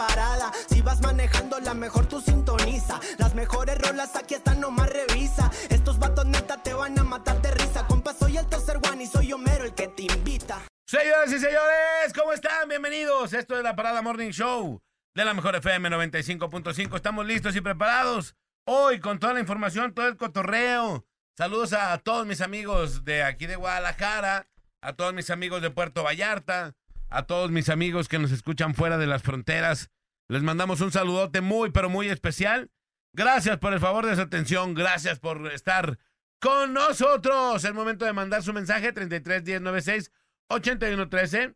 Parada. Si vas manejando, la mejor tú sintoniza. Las mejores rolas aquí están, nomás revisa. Estos vatos neta te van a matar de risa. Compa, soy el tercer one y soy Homero el que te invita. Señoras y señores, ¿cómo están? Bienvenidos. Esto es la Parada Morning Show de la Mejor FM 95.5. Estamos listos y preparados hoy con toda la información, todo el cotorreo. Saludos a todos mis amigos de aquí de Guadalajara, a todos mis amigos de Puerto Vallarta, a todos mis amigos que nos escuchan fuera de las fronteras. Les mandamos un saludote muy, pero muy especial. Gracias por el favor de su atención. Gracias por estar con nosotros. El momento de mandar su mensaje 33 10 96 81 13.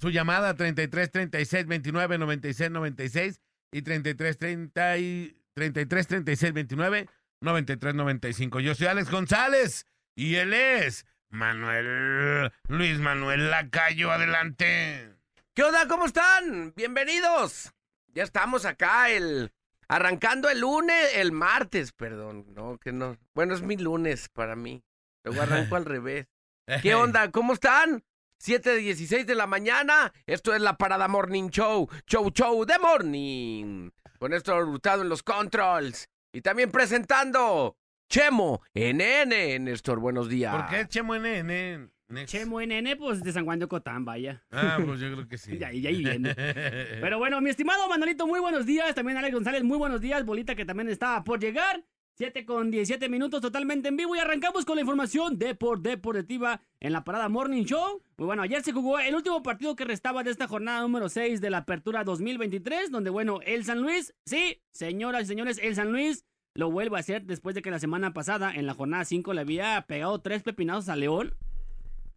Su llamada 33 36 29 96 96 y 33 30 y 33 36 29 93 95. Yo soy Alex González y él es Manuel Luis Manuel Lacayo. Adelante. ¿Qué onda? ¿Cómo están? Bienvenidos. Ya estamos acá el arrancando el lunes, el martes, perdón, no que no. Bueno, es mi lunes para mí. Luego arranco al revés. ¿Qué onda? ¿Cómo están? 7 de 16 de la mañana. Esto es la Parada Morning Show. Show Show de Morning. Con esto Hurtado en los controls. Y también presentando Chemo NN. Néstor, buenos días. ¿Por qué Chemo NN? Next. Chemo NN, pues de San Juan de Cotán, vaya. Ah, pues yo creo que sí. Y ahí, y ahí viene. Pero bueno, mi estimado Manolito, muy buenos días. También Alex González, muy buenos días. Bolita que también estaba por llegar. 7 con 17 minutos totalmente en vivo y arrancamos con la información de por deportiva en la parada Morning Show. Muy bueno, ayer se jugó el último partido que restaba de esta jornada número 6 de la apertura 2023, donde bueno, el San Luis, sí, señoras y señores, el San Luis lo vuelve a hacer después de que la semana pasada en la jornada 5 le había pegado tres pepinazos a León.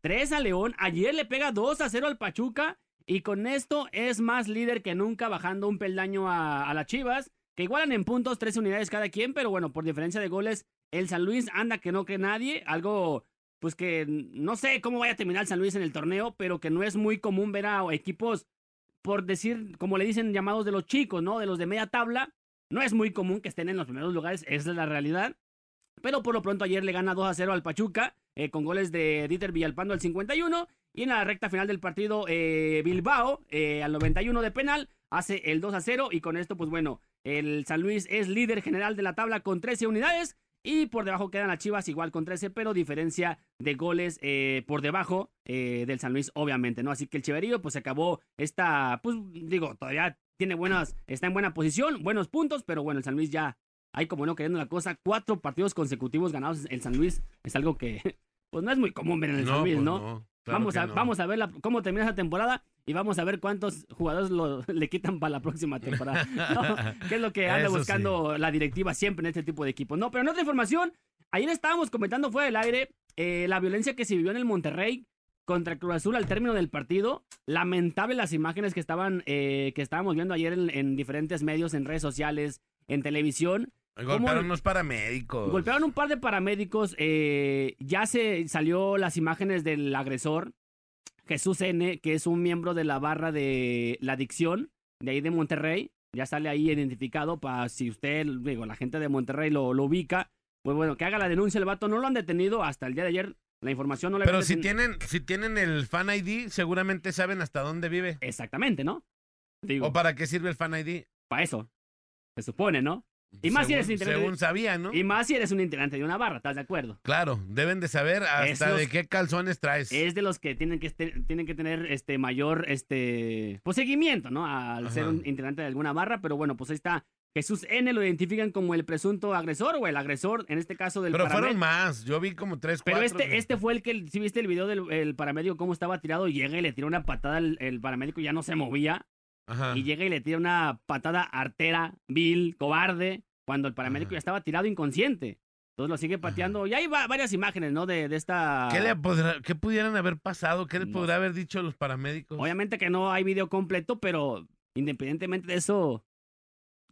3 a León, ayer le pega 2 a 0 al Pachuca y con esto es más líder que nunca bajando un peldaño a, a las Chivas que igualan en puntos 13 unidades cada quien, pero bueno, por diferencia de goles, el San Luis anda que no que nadie, algo pues que no sé cómo vaya a terminar el San Luis en el torneo, pero que no es muy común ver a equipos, por decir, como le dicen, llamados de los chicos, ¿no? De los de media tabla, no es muy común que estén en los primeros lugares, esa es la realidad. Pero por lo pronto ayer le gana 2 a 0 al Pachuca, eh, con goles de Dieter Villalpando al 51. Y en la recta final del partido, eh, Bilbao, eh, al 91 de penal, hace el 2 a 0. Y con esto, pues bueno, el San Luis es líder general de la tabla con 13 unidades. Y por debajo quedan las Chivas igual con 13, pero diferencia de goles por debajo del San Luis, obviamente, ¿no? Así que el Chiverío, pues se acabó esta, pues digo, todavía tiene buenas, está en buena posición, buenos puntos, pero bueno, el San Luis ya, hay como no queriendo la cosa, cuatro partidos consecutivos ganados el San Luis, es algo que, pues no es muy común ver en el San Luis, pues ¿no? claro vamos, a, no. vamos a ver la- cómo termina esa temporada y vamos a ver cuántos jugadores lo- le quitan para la próxima temporada. ¿no? Que es lo que anda Eso buscando la directiva siempre en este tipo de equipos. No, pero en otra información, ayer estábamos comentando fuera del aire eh, la violencia que se vivió en el Monterrey contra Cruz Azul al término del partido. Lamentable las imágenes que estaban eh, que estábamos viendo ayer en, en diferentes medios, en redes sociales, en televisión. Golpearon unos paramédicos. Golpearon un par de paramédicos. eh, ya se salió las imágenes del agresor, Jesús N., que es un miembro de la barra de la adicción de ahí de Monterrey. Ya sale ahí identificado para si usted, digo, la gente de Monterrey lo, lo ubica. Pues bueno, que haga la denuncia el vato. No lo han detenido hasta el día de ayer. La información no le Pero si deten- tienen, si tienen el fan ID, seguramente saben hasta dónde vive. Exactamente, ¿no? Digo, ¿O para qué sirve el fan ID? para eso. Se supone, ¿no? Y más si eres integrante- según sabía, ¿no? Y más si eres un integrante de una barra, ¿estás de acuerdo? Claro, deben de saber hasta de qué calzones traes. es de los que tienen que este- tienen que tener este mayor este pues seguimiento, ¿no? Al ser un integrante de alguna barra, pero bueno, pues ahí está Jesús N lo identifican como el presunto agresor o el agresor en este caso del Pero fueron más. Yo vi como tres, Pero cuatro. este este fue el que si viste el video del el paramédico cómo estaba tirado, llega y le tira una patada el, el paramédico ya no se movía Ajá. y llega y le tira una patada artera, vil, cobarde, cuando el paramédico Ajá. ya estaba tirado inconsciente. Entonces lo sigue pateando. Y hay va- varias imágenes, ¿no? De, de esta. ¿Qué, le podrá- qué pudieran haber pasado? ¿Qué le No podrá haber dicho los paramédicos? Obviamente que no hay video completo, pero independientemente de eso,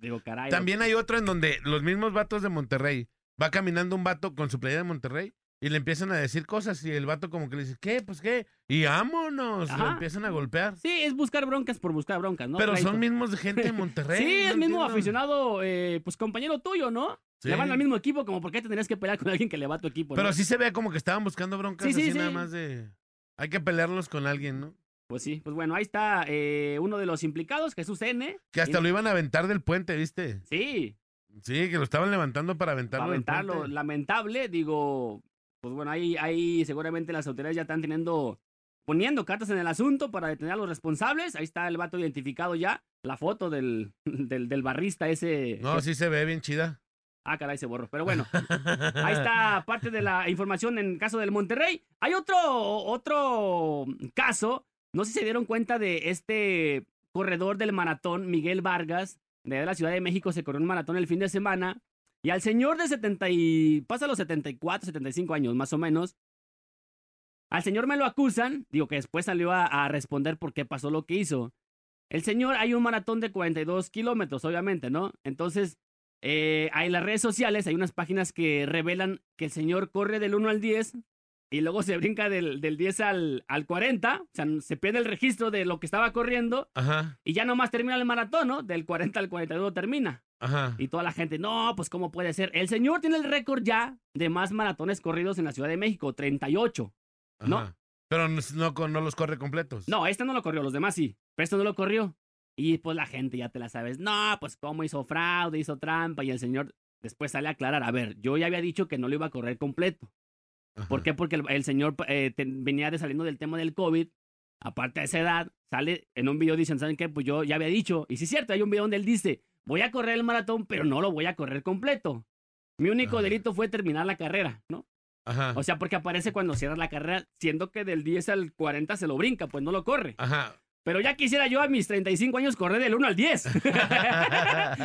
digo, caray. También hay otro en donde los mismos vatos de Monterrey, va caminando un vato con su playera de Monterrey y le empiezan a decir cosas y el vato como que le dice, ¿qué? Pues qué. Y vámonos. Lo Ajá. empiezan a golpear. Sí, es buscar broncas por buscar broncas, ¿no? Pero son mismos de gente de Monterrey. Sí, no es mismo entiendo. aficionado, eh, pues compañero tuyo, ¿no? Sí. Le van al mismo equipo, como por qué tendrías que pelear con alguien que le va a tu equipo, Pero ¿no? sí se ve como que estaban buscando broncas Sí, sí, así sí. nada más de... Hay que pelearlos con alguien, ¿no? Pues sí, pues bueno, ahí está eh, uno de los implicados, Jesús N. Que hasta lo iban a aventar del puente, ¿viste? Sí, Sí, que lo estaban levantando para aventarlo para del aventarlo. puente. Lamentable, digo, pues bueno, ahí, ahí seguramente las autoridades ya están teniendo, poniendo cartas en el asunto para detener a los responsables. Ahí está el vato identificado ya, la foto del, del, del barrista ese. No, que- sí se ve bien chida. Ah, caray, se borró. Pero bueno, Ahí está parte de la información en caso del Monterrey. Hay otro, otro caso. No sé si se dieron cuenta de este corredor del maratón, Miguel Vargas, de la Ciudad de México. Se corrió un maratón el fin de semana. Y al señor de 70 y... pasa los 74, 75 años más o menos. Al señor me lo acusan. Digo que después salió a, responder por qué pasó lo que hizo. El señor, hay un maratón de 42 kilómetros, obviamente, ¿no? Entonces, eh, hay las redes sociales, hay unas páginas que revelan que el señor corre del 1 al 10 y luego se brinca del, del 10 al, al 40, o sea, se pierde el registro de lo que estaba corriendo Ajá, y ya nomás termina el maratón, ¿no? Del 40 al 42 termina. ajá. Y toda la gente, no, pues ¿cómo puede ser? El señor tiene el récord ya de más maratones corridos en la Ciudad de México, 38. ¿no? Pero no, no los corre completos. No, este no lo corrió, los demás sí, pero este no lo corrió. Y pues la gente ya te la sabes, no, pues cómo hizo fraude, hizo trampa y el señor después sale a aclarar, a ver, yo ya había dicho que no lo iba a correr completo. Ajá. ¿Por qué? Porque el, el señor eh, te- venía de saliendo del tema del COVID, aparte de esa edad, sale en un video dicen, ¿saben qué? Pues yo ya había dicho, y sí es cierto, hay un video donde él dice, voy a correr el maratón, pero no lo voy a correr completo. Mi único Ajá. delito fue terminar la carrera, ¿no? Ajá. O sea, porque aparece cuando cierra la carrera, siendo que del 10 al 40 se lo brinca, pues no lo corre. Ajá. Pero ya quisiera yo a mis 35 años correr del 1 al 10.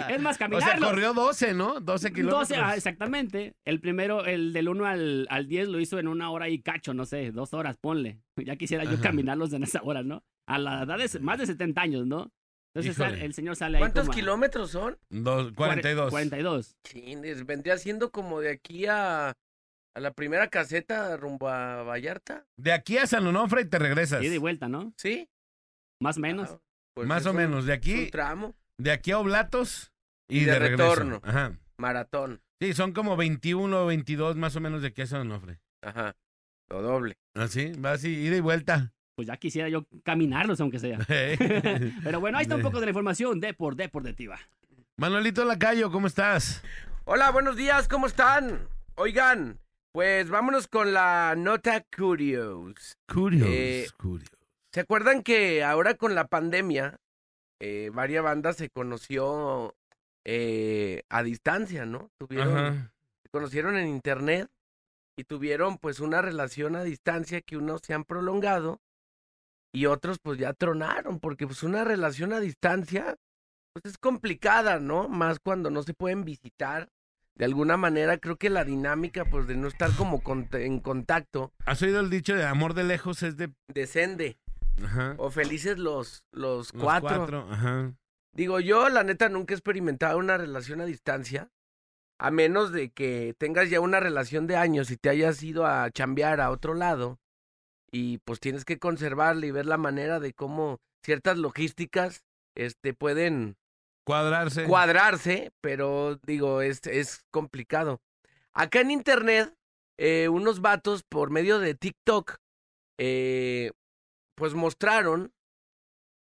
es más, O sea, caminarlo. corrió 12, ¿no? 12 kilómetros. 12, ah, exactamente. El primero, el del 1 al, al 10 lo hizo en una hora y cacho, no sé, dos horas, ponle. Ya quisiera yo Ajá. caminarlos en esa hora, ¿no? A la edad de más de 70 años, ¿no? Entonces sale- el señor sale ahí ¿Cuántos como kilómetros son? Dos- cuare- 42. 42. Chines, vendría siendo como de aquí a, a la primera caseta rumbo a Vallarta, De aquí a San Onofre y te regresas. Y de vuelta, ¿no? ¿sí? Más o menos. Ah, pues Más o un- menos. De un aquí, tramo, de aquí a Oblatos y, Y de, de regreso. retorno. Ajá. maratón, Sí, son como 21 o 22 más o menos de aquí a San Onofre. ajá, lo doble. Así, va así, ida y vuelta. Pues ya quisiera yo caminarlos, aunque sea. Pero bueno, ahí está un poco de la información de por deportiva. Manuelito Lacayo, ¿cómo estás? Hola, buenos días, ¿cómo están? Oigan, pues vámonos con la nota curious. Curious, Eh, curious. ¿Se acuerdan que ahora con la pandemia, eh, varias bandas se conoció eh, a distancia, ¿no? Tuvieron, Ajá. se conocieron en internet y tuvieron pues una relación a distancia que unos se han prolongado y otros pues ya tronaron, porque pues una relación a distancia pues es complicada, ¿no? Más cuando no se pueden visitar. De alguna manera creo que la dinámica pues de no estar como cont- en contacto ¿Has oído el dicho de amor de lejos es de... descende. Ajá. O felices los, los, Los cuatro. Ajá. Digo, yo la neta nunca he experimentado una relación a distancia, a menos de que tengas ya una relación de años y te hayas ido a chambear a otro lado y pues tienes que conservarla y ver la manera de cómo ciertas logísticas este pueden Cuadrarse. cuadrarse, pero digo, es, es complicado. Acá en internet, eh, unos vatos por medio de TikTok, eh, pues mostraron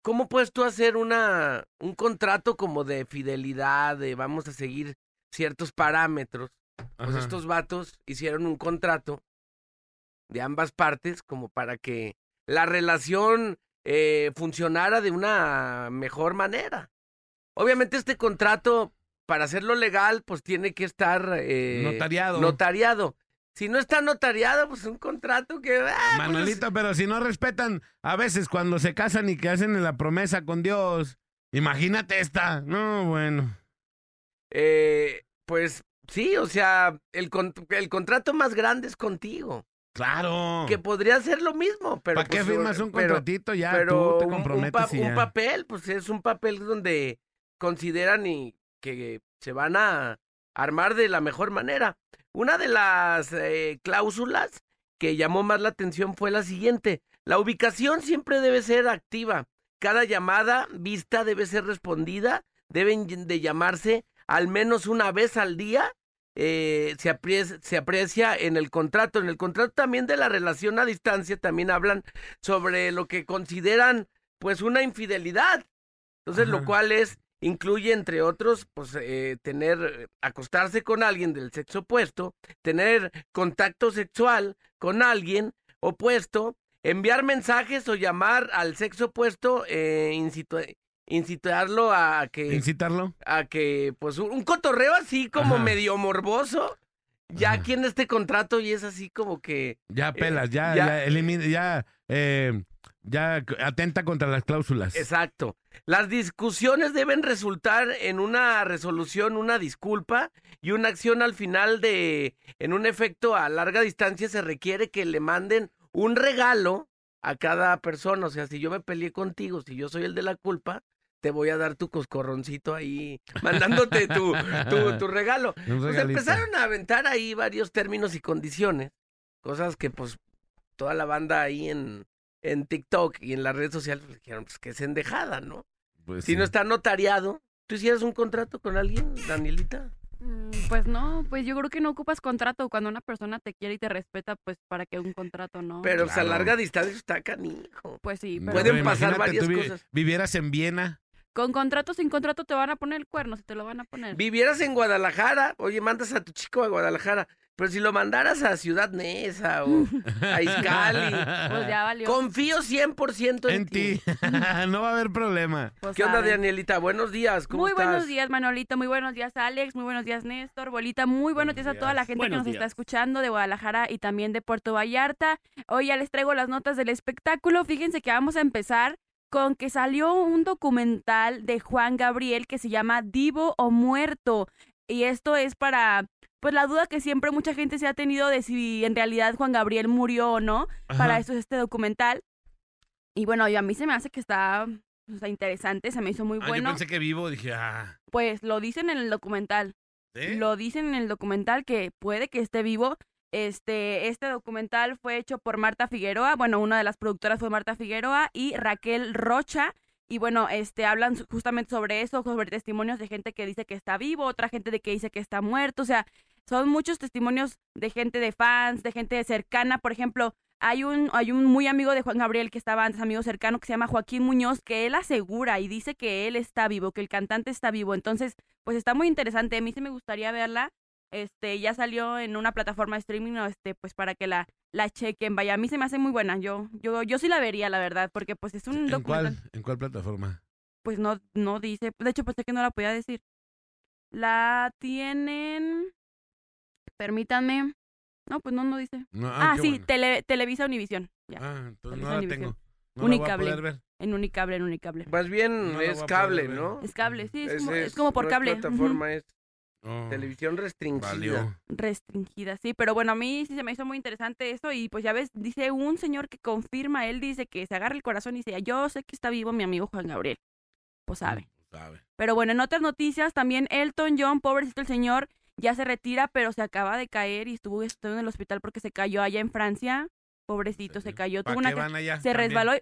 cómo puedes tú hacer una, un contrato como de fidelidad, de vamos a seguir ciertos parámetros. Pues Ajá. estos vatos hicieron un contrato de ambas partes como para que la relación eh, funcionara de una mejor manera. Obviamente este contrato, para hacerlo legal, pues tiene que estar eh, Notariado. notariado. Si no está notariado, pues un contrato que... ah, pues, Manuelito, pero si no respetan a veces cuando se casan y que hacen la promesa con Dios. Imagínate esta. No, bueno. eh, pues sí, o sea, el, con- el contrato más grande es contigo. Claro. que podría ser lo mismo, pero ¿Para qué pues, firmas un pero- contratito ya? pero tú te un- un, comprometes pa- y un ya. papel, pues es un papel donde consideran y que se van a armar de la mejor manera. Una de las eh, cláusulas que llamó más la atención fue la siguiente. La ubicación siempre debe ser activa. Cada llamada vista debe ser respondida. Deben de llamarse al menos una vez al día. eh, se, aprecia, se aprecia en el contrato. En el contrato también de la relación a distancia también hablan sobre lo que consideran pues una infidelidad. Entonces, lo cual es, incluye entre otros, pues eh, tener, eh, acostarse con alguien del sexo opuesto, tener contacto sexual con alguien opuesto, enviar mensajes o llamar al sexo opuesto, eh, incitarlo a que, ¿Incitarlo? a que, pues un, cotorreo así como Ajá. medio morboso. Ya Ajá. aquí en este contrato y es así como que Ya pelas, ya, Eh, ya- ya, elimina, ya, eh, ya atenta contra las cláusulas. Exacto. Las discusiones deben resultar en una resolución, una disculpa y una acción al final de, en un efecto a larga distancia se requiere que le manden un regalo a cada persona. O sea, si yo me peleé contigo, si yo soy el de la culpa, te voy a dar tu coscorroncito ahí, mandándote tu, tu, tu regalo. Pues empezaron a aventar ahí varios términos y condiciones, cosas que pues toda la banda ahí en, en TikTok y en las redes sociales pues, dijeron, pues que es endejada, ¿no? Pues Si sí. no está notariado, ¿tú hicieras un contrato con alguien, Danielita? Mm, Pues no, pues yo creo que no ocupas contrato. Cuando una persona te quiere y te respeta, pues para que un contrato no. Pero pues, a Claro. larga distancia está canijo. Pues sí, pero Pueden pero pasar varias tú vi- cosas. Vivieras en Viena. Con contrato sin contrato te van a poner el cuerno, si te lo van a poner. Vivieras en Guadalajara, oye, mandas a tu chico a Guadalajara, pero si lo mandaras a Ciudad Neza o a Izcali, Pues ya valió. confío 100% en, en ti. no va a haber problema. Pues ¿Qué onda. Danielita? Buenos días, ¿cómo Muy estás? buenos días, Manolito. Muy buenos días, Alex. Muy buenos días, Néstor. Bolita, muy buenos, Buenos días, a toda la gente Buenos que nos está escuchando de Guadalajara y también de Puerto Vallarta. Hoy ya les traigo las notas del espectáculo. Fíjense que vamos a empezar con que salió un documental de Juan Gabriel que se llama Divo o Muerto. Y esto es para, pues la duda que siempre mucha gente se ha tenido de si en realidad Juan Gabriel murió o no. Para eso es este documental. Y bueno, y a mí se me hace que está, interesante, se me hizo muy Ah, bueno. yo pensé que vivo, dije, ah. Pues lo dicen en el documental. ¿sí? Lo dicen en el documental que puede que esté vivo. Este, este documental fue hecho por Marta Figueroa, bueno, una de las productoras fue Marta Figueroa y Raquel Rocha. Y bueno, este, hablan justamente sobre eso, sobre testimonios de gente que dice que está vivo, otra gente de que dice que está muerto. O sea, son muchos testimonios de gente de fans, de gente cercana. Por ejemplo, hay un, hay un muy amigo de Juan Gabriel que estaba antes amigo cercano que se llama Joaquín Muñoz, que él asegura y dice que él está vivo, que el cantante está vivo. Entonces, pues está muy interesante. A mí sí me gustaría verla. Este, ya salió en una plataforma de streaming, ¿no? este, pues para que la, la chequen. Vaya, a mí se me hace muy buena. Yo, yo, yo sí la vería, la verdad, porque pues es un ¿En documental. cuál, ¿En cuál plataforma? Pues no, no dice. De hecho, pensé que no la podía decir. La tienen. Permítanme. No, pues no, no dice. No, Ah, qué sí, bueno. tele, Televisa Univisión. Ya. Ah, entonces no la Univisión. tengo. No la voy a Unicable. En Unicable, en Unicable. Más bien No es cable. ¿no? Es cable, sí, es, como, es como por no cable. Plataforma, es Oh, televisión restringida. Valió. restringida, sí, pero bueno, a mí sí se me hizo muy interesante eso y pues ya ves, dice un señor que confirma, él dice que se agarra el corazón y dice, yo sé que está vivo mi amigo Juan Gabriel, pues sabe. Mm, Sabe. Pero bueno, en otras noticias también Elton John, pobrecito el señor, ya se retira, pero se acaba de caer y estuvo, estuvo en el hospital porque se cayó allá en Francia, pobrecito, se cayó, ¿Para tuvo qué una... ca- van allá? Se también? resbaló y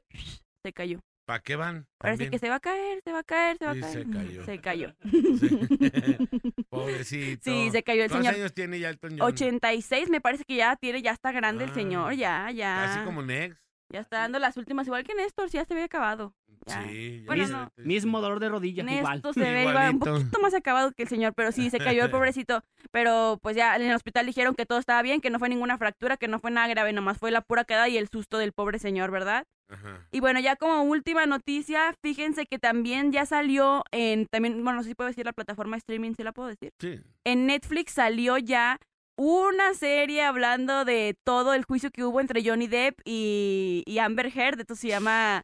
se cayó. ¿Para qué van? Parece que se va a caer, se va a caer, se va a caer. se cayó. Se cayó. Sí. Pobrecito. Sí, se cayó el ¿Cuántos señor. años tiene ya Elton John? 86 me parece que ya tiene, ya está grande el Ah, señor, ya, ya. Casi como Nex. Ya está dando las últimas, igual que Néstor, si ya se había acabado. Ya. Sí. ya Bueno, no. Mismo dolor de rodilla, igual. Néstor se ve igual, un poquito más acabado que el señor, pero sí, se cayó el pobrecito. Pero pues ya en el hospital dijeron que todo estaba bien, que no fue ninguna fractura, que no fue nada grave, nomás fue la pura queda y el susto del pobre señor, ¿verdad? Ajá. Y bueno, ya como última noticia, fíjense que también ya salió en, también, bueno, no sé si puedo decir la plataforma de streaming, ¿sí la puedo decir? Sí. En Netflix salió ya una serie hablando de todo el juicio que hubo entre Johnny Depp y, y Amber Heard. Esto se llama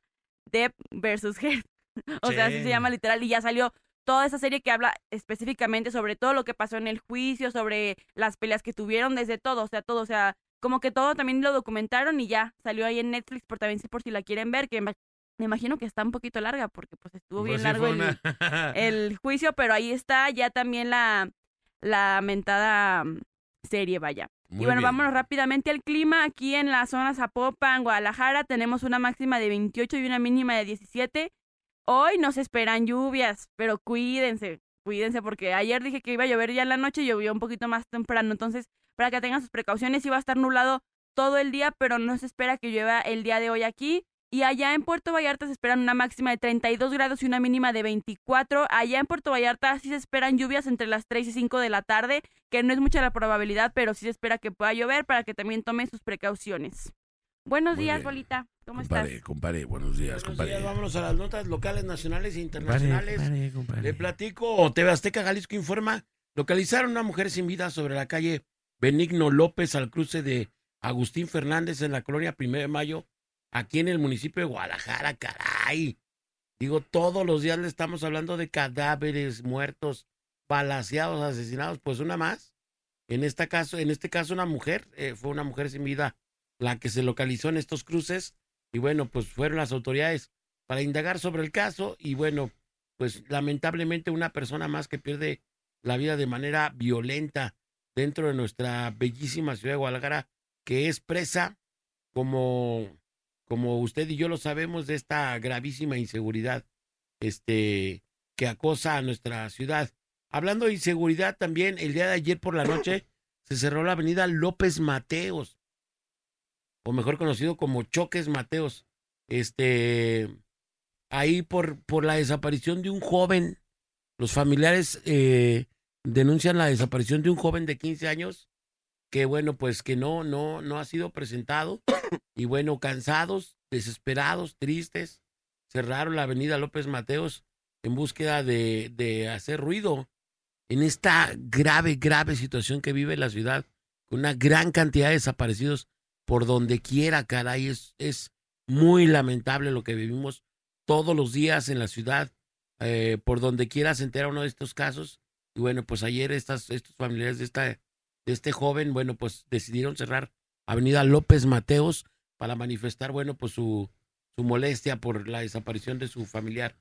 Depp versus Heard. o sea, así Sí. se llama literal. Y ya salió toda esa serie que habla específicamente sobre todo lo que pasó en el juicio, sobre las peleas que tuvieron, desde todo, o sea, todo, o sea, como que todo también lo documentaron y ya salió ahí en Netflix por también por si la quieren ver, que me imagino que está un poquito larga porque pues estuvo Pues bien sí, largo el, juicio, pero ahí está ya también la, la mentada mm, serie, vaya. Muy y bueno, bien. vámonos rápidamente al clima. Aquí en la zona Zapopan, Guadalajara, tenemos una máxima de 28 y una mínima de 17. Hoy nos esperan lluvias, pero cuídense, cuídense, porque ayer dije que iba a llover ya en la noche y llovió un poquito más temprano. Entonces, para que tengan sus precauciones, iba a estar nublado todo el día, pero no se espera que llueva el día de hoy aquí. Y allá en Puerto Vallarta se esperan una máxima de 32 grados y una mínima de 24. Allá en Puerto Vallarta sí se esperan lluvias entre las 3 y 5 de la tarde, que no es mucha la probabilidad, pero sí se espera que pueda llover para que también tomen sus precauciones. Buenos Muy días, bien. Bolita. ¿Cómo Compadre, estás? compadre, buenos días, Buenos compadre. días, vámonos a las notas locales, nacionales e internacionales. compadre, compadre. Le platico, TV Azteca Jalisco informa, localizaron a una mujer sin vida sobre la calle Benigno López al cruce de Agustín Fernández en la colonia Primero de Mayo, aquí en el municipio de Guadalajara, caray. Digo, todos los días le estamos hablando de cadáveres muertos, balaseados, asesinados, pues una más. En este caso, en este caso una mujer, eh, fue una mujer sin vida la que se localizó en estos cruces y bueno, pues fueron las autoridades para indagar sobre el caso y bueno, pues lamentablemente una persona más que pierde la vida de manera violenta dentro de nuestra bellísima ciudad de Guadalajara, que es presa, como, como usted y yo lo sabemos, de esta gravísima inseguridad este, que acosa a nuestra ciudad. Hablando de inseguridad también, el día de ayer por la noche se cerró la avenida López Mateos, o mejor conocido como Choques Mateos. Este, ahí por, por la desaparición de un joven. Los familiares eh, denuncian la desaparición de un joven de 15 años que bueno, pues que no, no, no ha sido presentado. Y bueno, cansados, desesperados, tristes, cerraron la avenida López Mateos en búsqueda de, de hacer ruido en esta grave, grave situación que vive la ciudad, con una gran cantidad de desaparecidos por donde quiera, caray. Es, es muy lamentable lo que vivimos todos los días en la ciudad. eh, por donde quiera se entera uno de estos casos. Y bueno, pues ayer estas, estos familiares de, esta, de este joven, bueno, pues decidieron cerrar Avenida López Mateos para manifestar, bueno, pues su, su molestia por la desaparición de su familiar.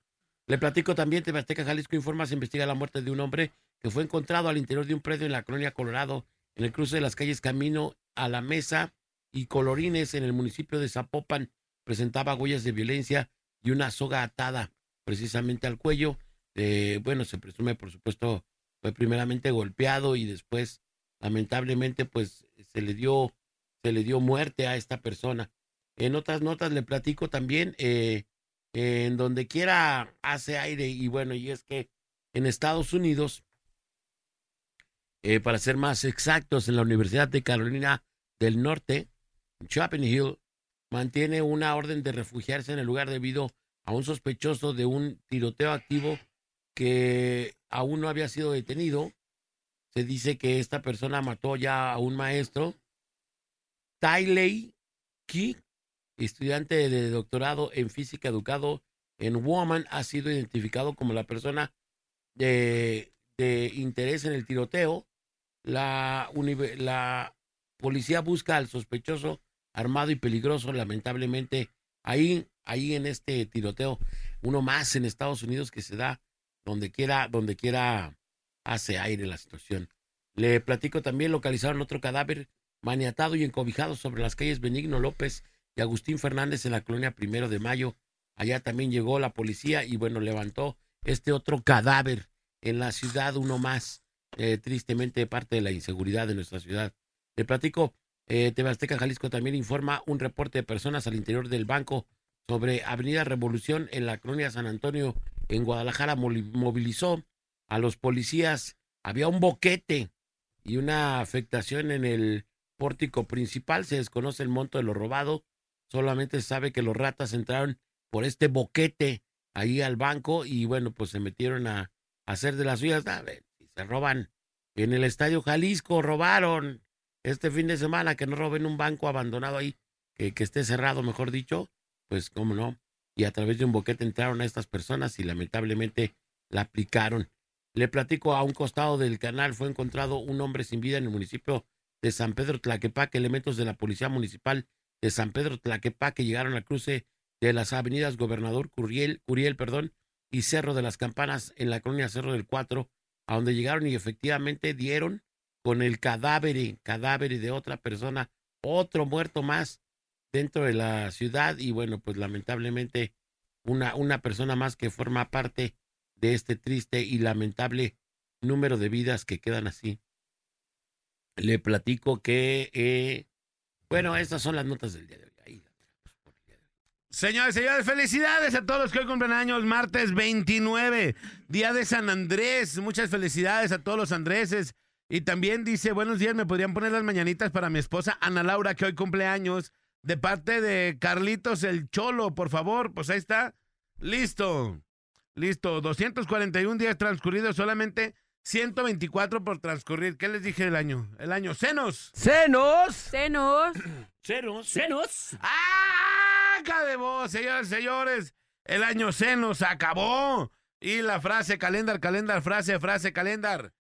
Le platico también, TV Azteca Jalisco informa, se investiga la muerte de un hombre que fue encontrado al interior de un predio en la colonia Colorado, en el cruce de las calles Camino a la Mesa y Colorines en el municipio de Zapopan. Presentaba huellas de violencia y una soga atada precisamente al cuello. Eh, bueno, se presume, por supuesto, fue primeramente golpeado y después, lamentablemente, pues se le dio, se le dio muerte a esta persona. En otras notas le platico también, eh, en donde quiera hace aire y bueno, y es que en Estados Unidos, eh, para ser más exactos, en la Universidad de Carolina del Norte, Chapin Hill, mantiene una orden de refugiarse en el lugar debido a un sospechoso de un tiroteo activo que aún no había sido detenido. Se dice que esta persona mató ya a un maestro, Tyley Key, estudiante de doctorado en física educado en Woman, ha sido identificado como la persona de, interés en el tiroteo. La, la policía busca al sospechoso armado y peligroso, lamentablemente, ahí, ahí en este tiroteo, uno más en Estados Unidos que se da donde quiera, donde quiera hace aire la situación. Le platico también, localizaron otro cadáver maniatado y encobijado sobre las calles Benigno López y Agustín Fernández en la colonia Primero de Mayo. Allá también llegó la policía y bueno, levantó este otro cadáver en la ciudad, uno más, eh, tristemente parte de la inseguridad de nuestra ciudad. Le platico, eh, TV Azteca Jalisco también informa un reporte de personas al interior del banco sobre Avenida Revolución en la colonia San Antonio en Guadalajara movilizó a los policías. Había un boquete y una afectación en el pórtico principal. Se desconoce el monto de lo robado. Solamente se sabe que los ratas entraron por este boquete ahí al banco y bueno, pues se metieron a, hacer de las suyas. A ver, se roban en el Estadio Jalisco, robaron este fin de semana, que no roben un banco abandonado ahí, que esté cerrado, mejor dicho, pues cómo no. Y a través de un boquete entraron a estas personas y lamentablemente la aplicaron. Le platico, a un costado del canal fue encontrado un hombre sin vida en el municipio de San Pedro Tlaquepaque, elementos de la Policía Municipal de San Pedro Tlaquepaque llegaron al cruce de las avenidas Gobernador Curiel, Curiel perdón, y Cerro de las Campanas en la colonia Cerro del Cuatro, a donde llegaron y efectivamente dieron con el cadáver, cadáver de otra persona, otro muerto más dentro de la ciudad y bueno, pues lamentablemente una, una persona más que forma parte de este triste y lamentable número de vidas que quedan así. Le platico que, eh, bueno, estas son las notas del día de hoy. Señores, señores, felicidades a todos los que hoy cumplen años, martes 29, día de San Andrés. Muchas felicidades a todos los andreses. Y también dice, buenos días, me podrían poner las mañanitas para mi esposa Ana Laura, que hoy cumple años, de parte de Carlitos el Cholo, por favor. Pues ahí está. Listo. Listo. 241 días transcurridos, solamente 124 por transcurrir. ¿Qué les dije del año? El año. ¡Senos! ¡Senos! Senos. Ceros. ¡Senos! ¡Ah! de voz, señores, señores! El año senos acabó. Y la frase calendar, calendar, frase, frase, calendar.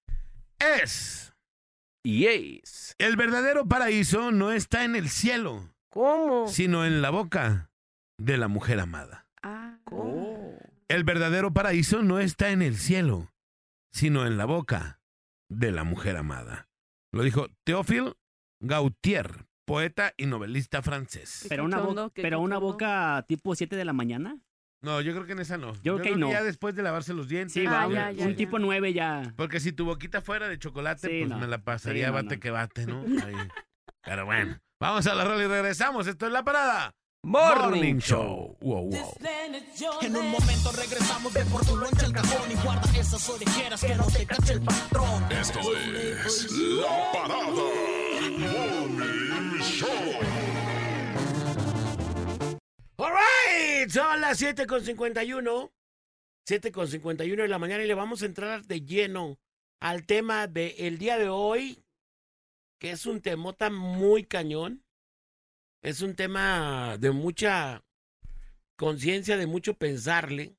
Es. Y es. El verdadero paraíso no está en el cielo, ¿Cómo? sino en la boca de la mujer amada. Ah. Oh. El verdadero paraíso no está en el cielo, sino en la boca de la mujer amada. Lo dijo Théophile Gautier, poeta y novelista francés. Pero una, bo- pero una boca tipo 7 de la mañana. No, yo creo que en esa no. Yo creo que no. ya después de lavarse los dientes. Sí, Ah, ya, ya, un ya. tipo 9 ya. Porque si tu boquita fuera de chocolate, Sí, pues no. me la pasaría Sí, no, bate no. que bate, ¿no? Ahí. Pero bueno, vamos a la rola y regresamos. Esto es La Parada. Morning Show. Wow, wow. En un momento regresamos de por tu loncha el cajón y guarda esas orejeras que no te cache el patrón. Esto es La Parada Morning Show. All right, son las 7 con 51. 7 con 51 de la mañana y le vamos a entrar de lleno al tema del día de hoy, que es un temota muy cañón. Es un tema de mucha conciencia, de mucho pensarle.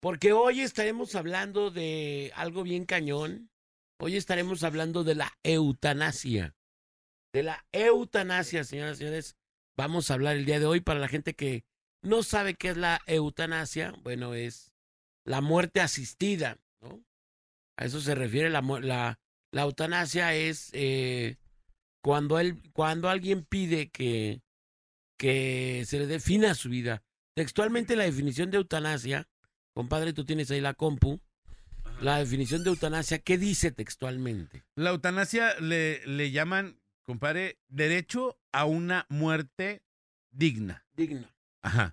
Porque hoy estaremos hablando de algo bien cañón. Hoy estaremos hablando de la eutanasia. De la eutanasia, señoras y señores. Vamos a hablar el día de hoy para la gente que no sabe qué es la eutanasia. Bueno, es la muerte asistida. A eso se refiere la, la, la eutanasia es eh, cuando, él, cuando alguien pide que, que se le defina su vida. Textualmente la definición de eutanasia, compadre, tú tienes ahí la compu, la definición de eutanasia, ¿qué dice textualmente? La eutanasia le, le llaman, compadre, derecho a una muerte digna. Digna, Ajá.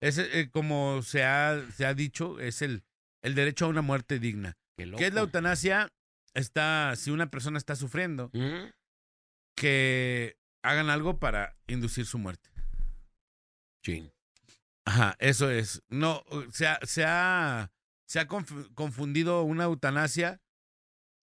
Es eh, como se ha, se ha dicho, es el, el derecho a una muerte digna. Qué, ¿Qué es la loco. eutanasia? Está, si una persona está sufriendo, ¿Mm? que hagan algo para inducir su muerte. Chin. Ajá, eso es. No, se ha, se ha, se ha conf- confundido una eutanasia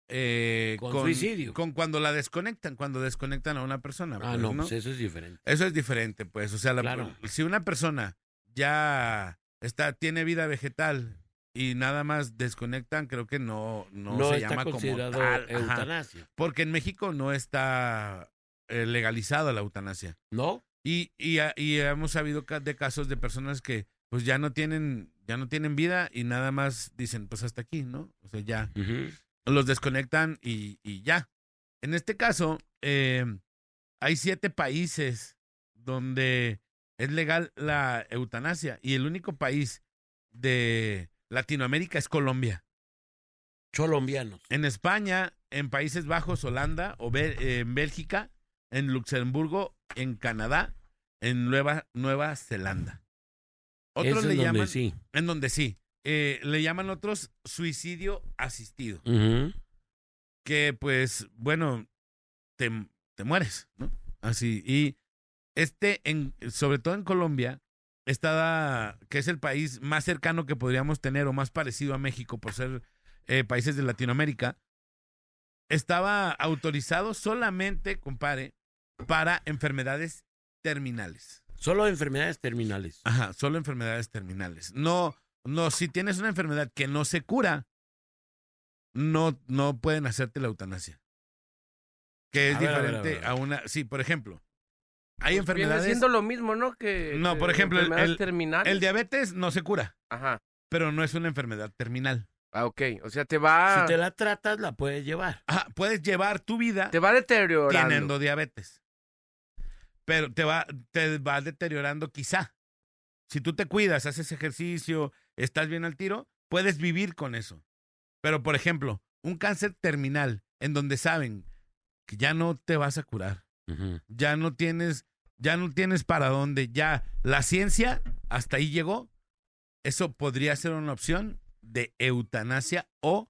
eh, Con suicidio. Con cuando la desconectan, cuando desconectan a una persona. Ah, pues, no, pues eso es diferente. Eso es diferente, pues. O sea, la- Claro. si una persona ya está, tiene vida vegetal y nada más desconectan, creo que no, no, No, se está llama como considerado. Ajá. eutanasia. Porque en México no está eh, legalizada la eutanasia. ¿No? Y, y, hemos sabido de casos de personas que pues ya no tienen, ya no tienen vida y nada más dicen, pues hasta aquí, ¿no? O sea, ya los desconectan y, y ya. En este caso, eh, hay siete países donde es legal la eutanasia y el único país de Latinoamérica es Colombia. Colombianos. En España, en Países Bajos, Holanda, o eh, en Bélgica, en Luxemburgo, en Canadá, en Nueva, Nueva Zelanda. Otros Eso le donde llaman, sí. en donde sí, eh, le llaman otros suicidio asistido, que pues, bueno, te, te mueres, ¿no? Así, y este, en, sobre todo en Colombia, está, que es el país más cercano que podríamos tener o más parecido a México por ser eh, países de Latinoamérica, estaba autorizado solamente, compare, para enfermedades terminales. Solo enfermedades terminales. Ajá, solo enfermedades terminales. No, no, si tienes una enfermedad que no se cura, no, no pueden hacerte la eutanasia. que es A ver, a ver, a diferente ver. a, una... Sí, por ejemplo, hay Pues enfermedades... Viene siendo lo mismo, ¿no? Que, No, por que ejemplo, el- el- terminales. El diabetes no se cura, Ajá. pero no es una enfermedad terminal. Ah, ok. O sea, te va, Si te la tratas, la puedes llevar. Ajá, puedes llevar tu vida te va deteriorando. teniendo diabetes. Pero te va, te va deteriorando quizá. Si tú te cuidas, haces ejercicio, estás bien al tiro, puedes vivir con eso. Pero, por ejemplo, un cáncer terminal en donde saben que ya no te vas a curar, Ya no tienes, ya no tienes para dónde, ya la ciencia hasta ahí llegó, eso podría ser una opción de eutanasia o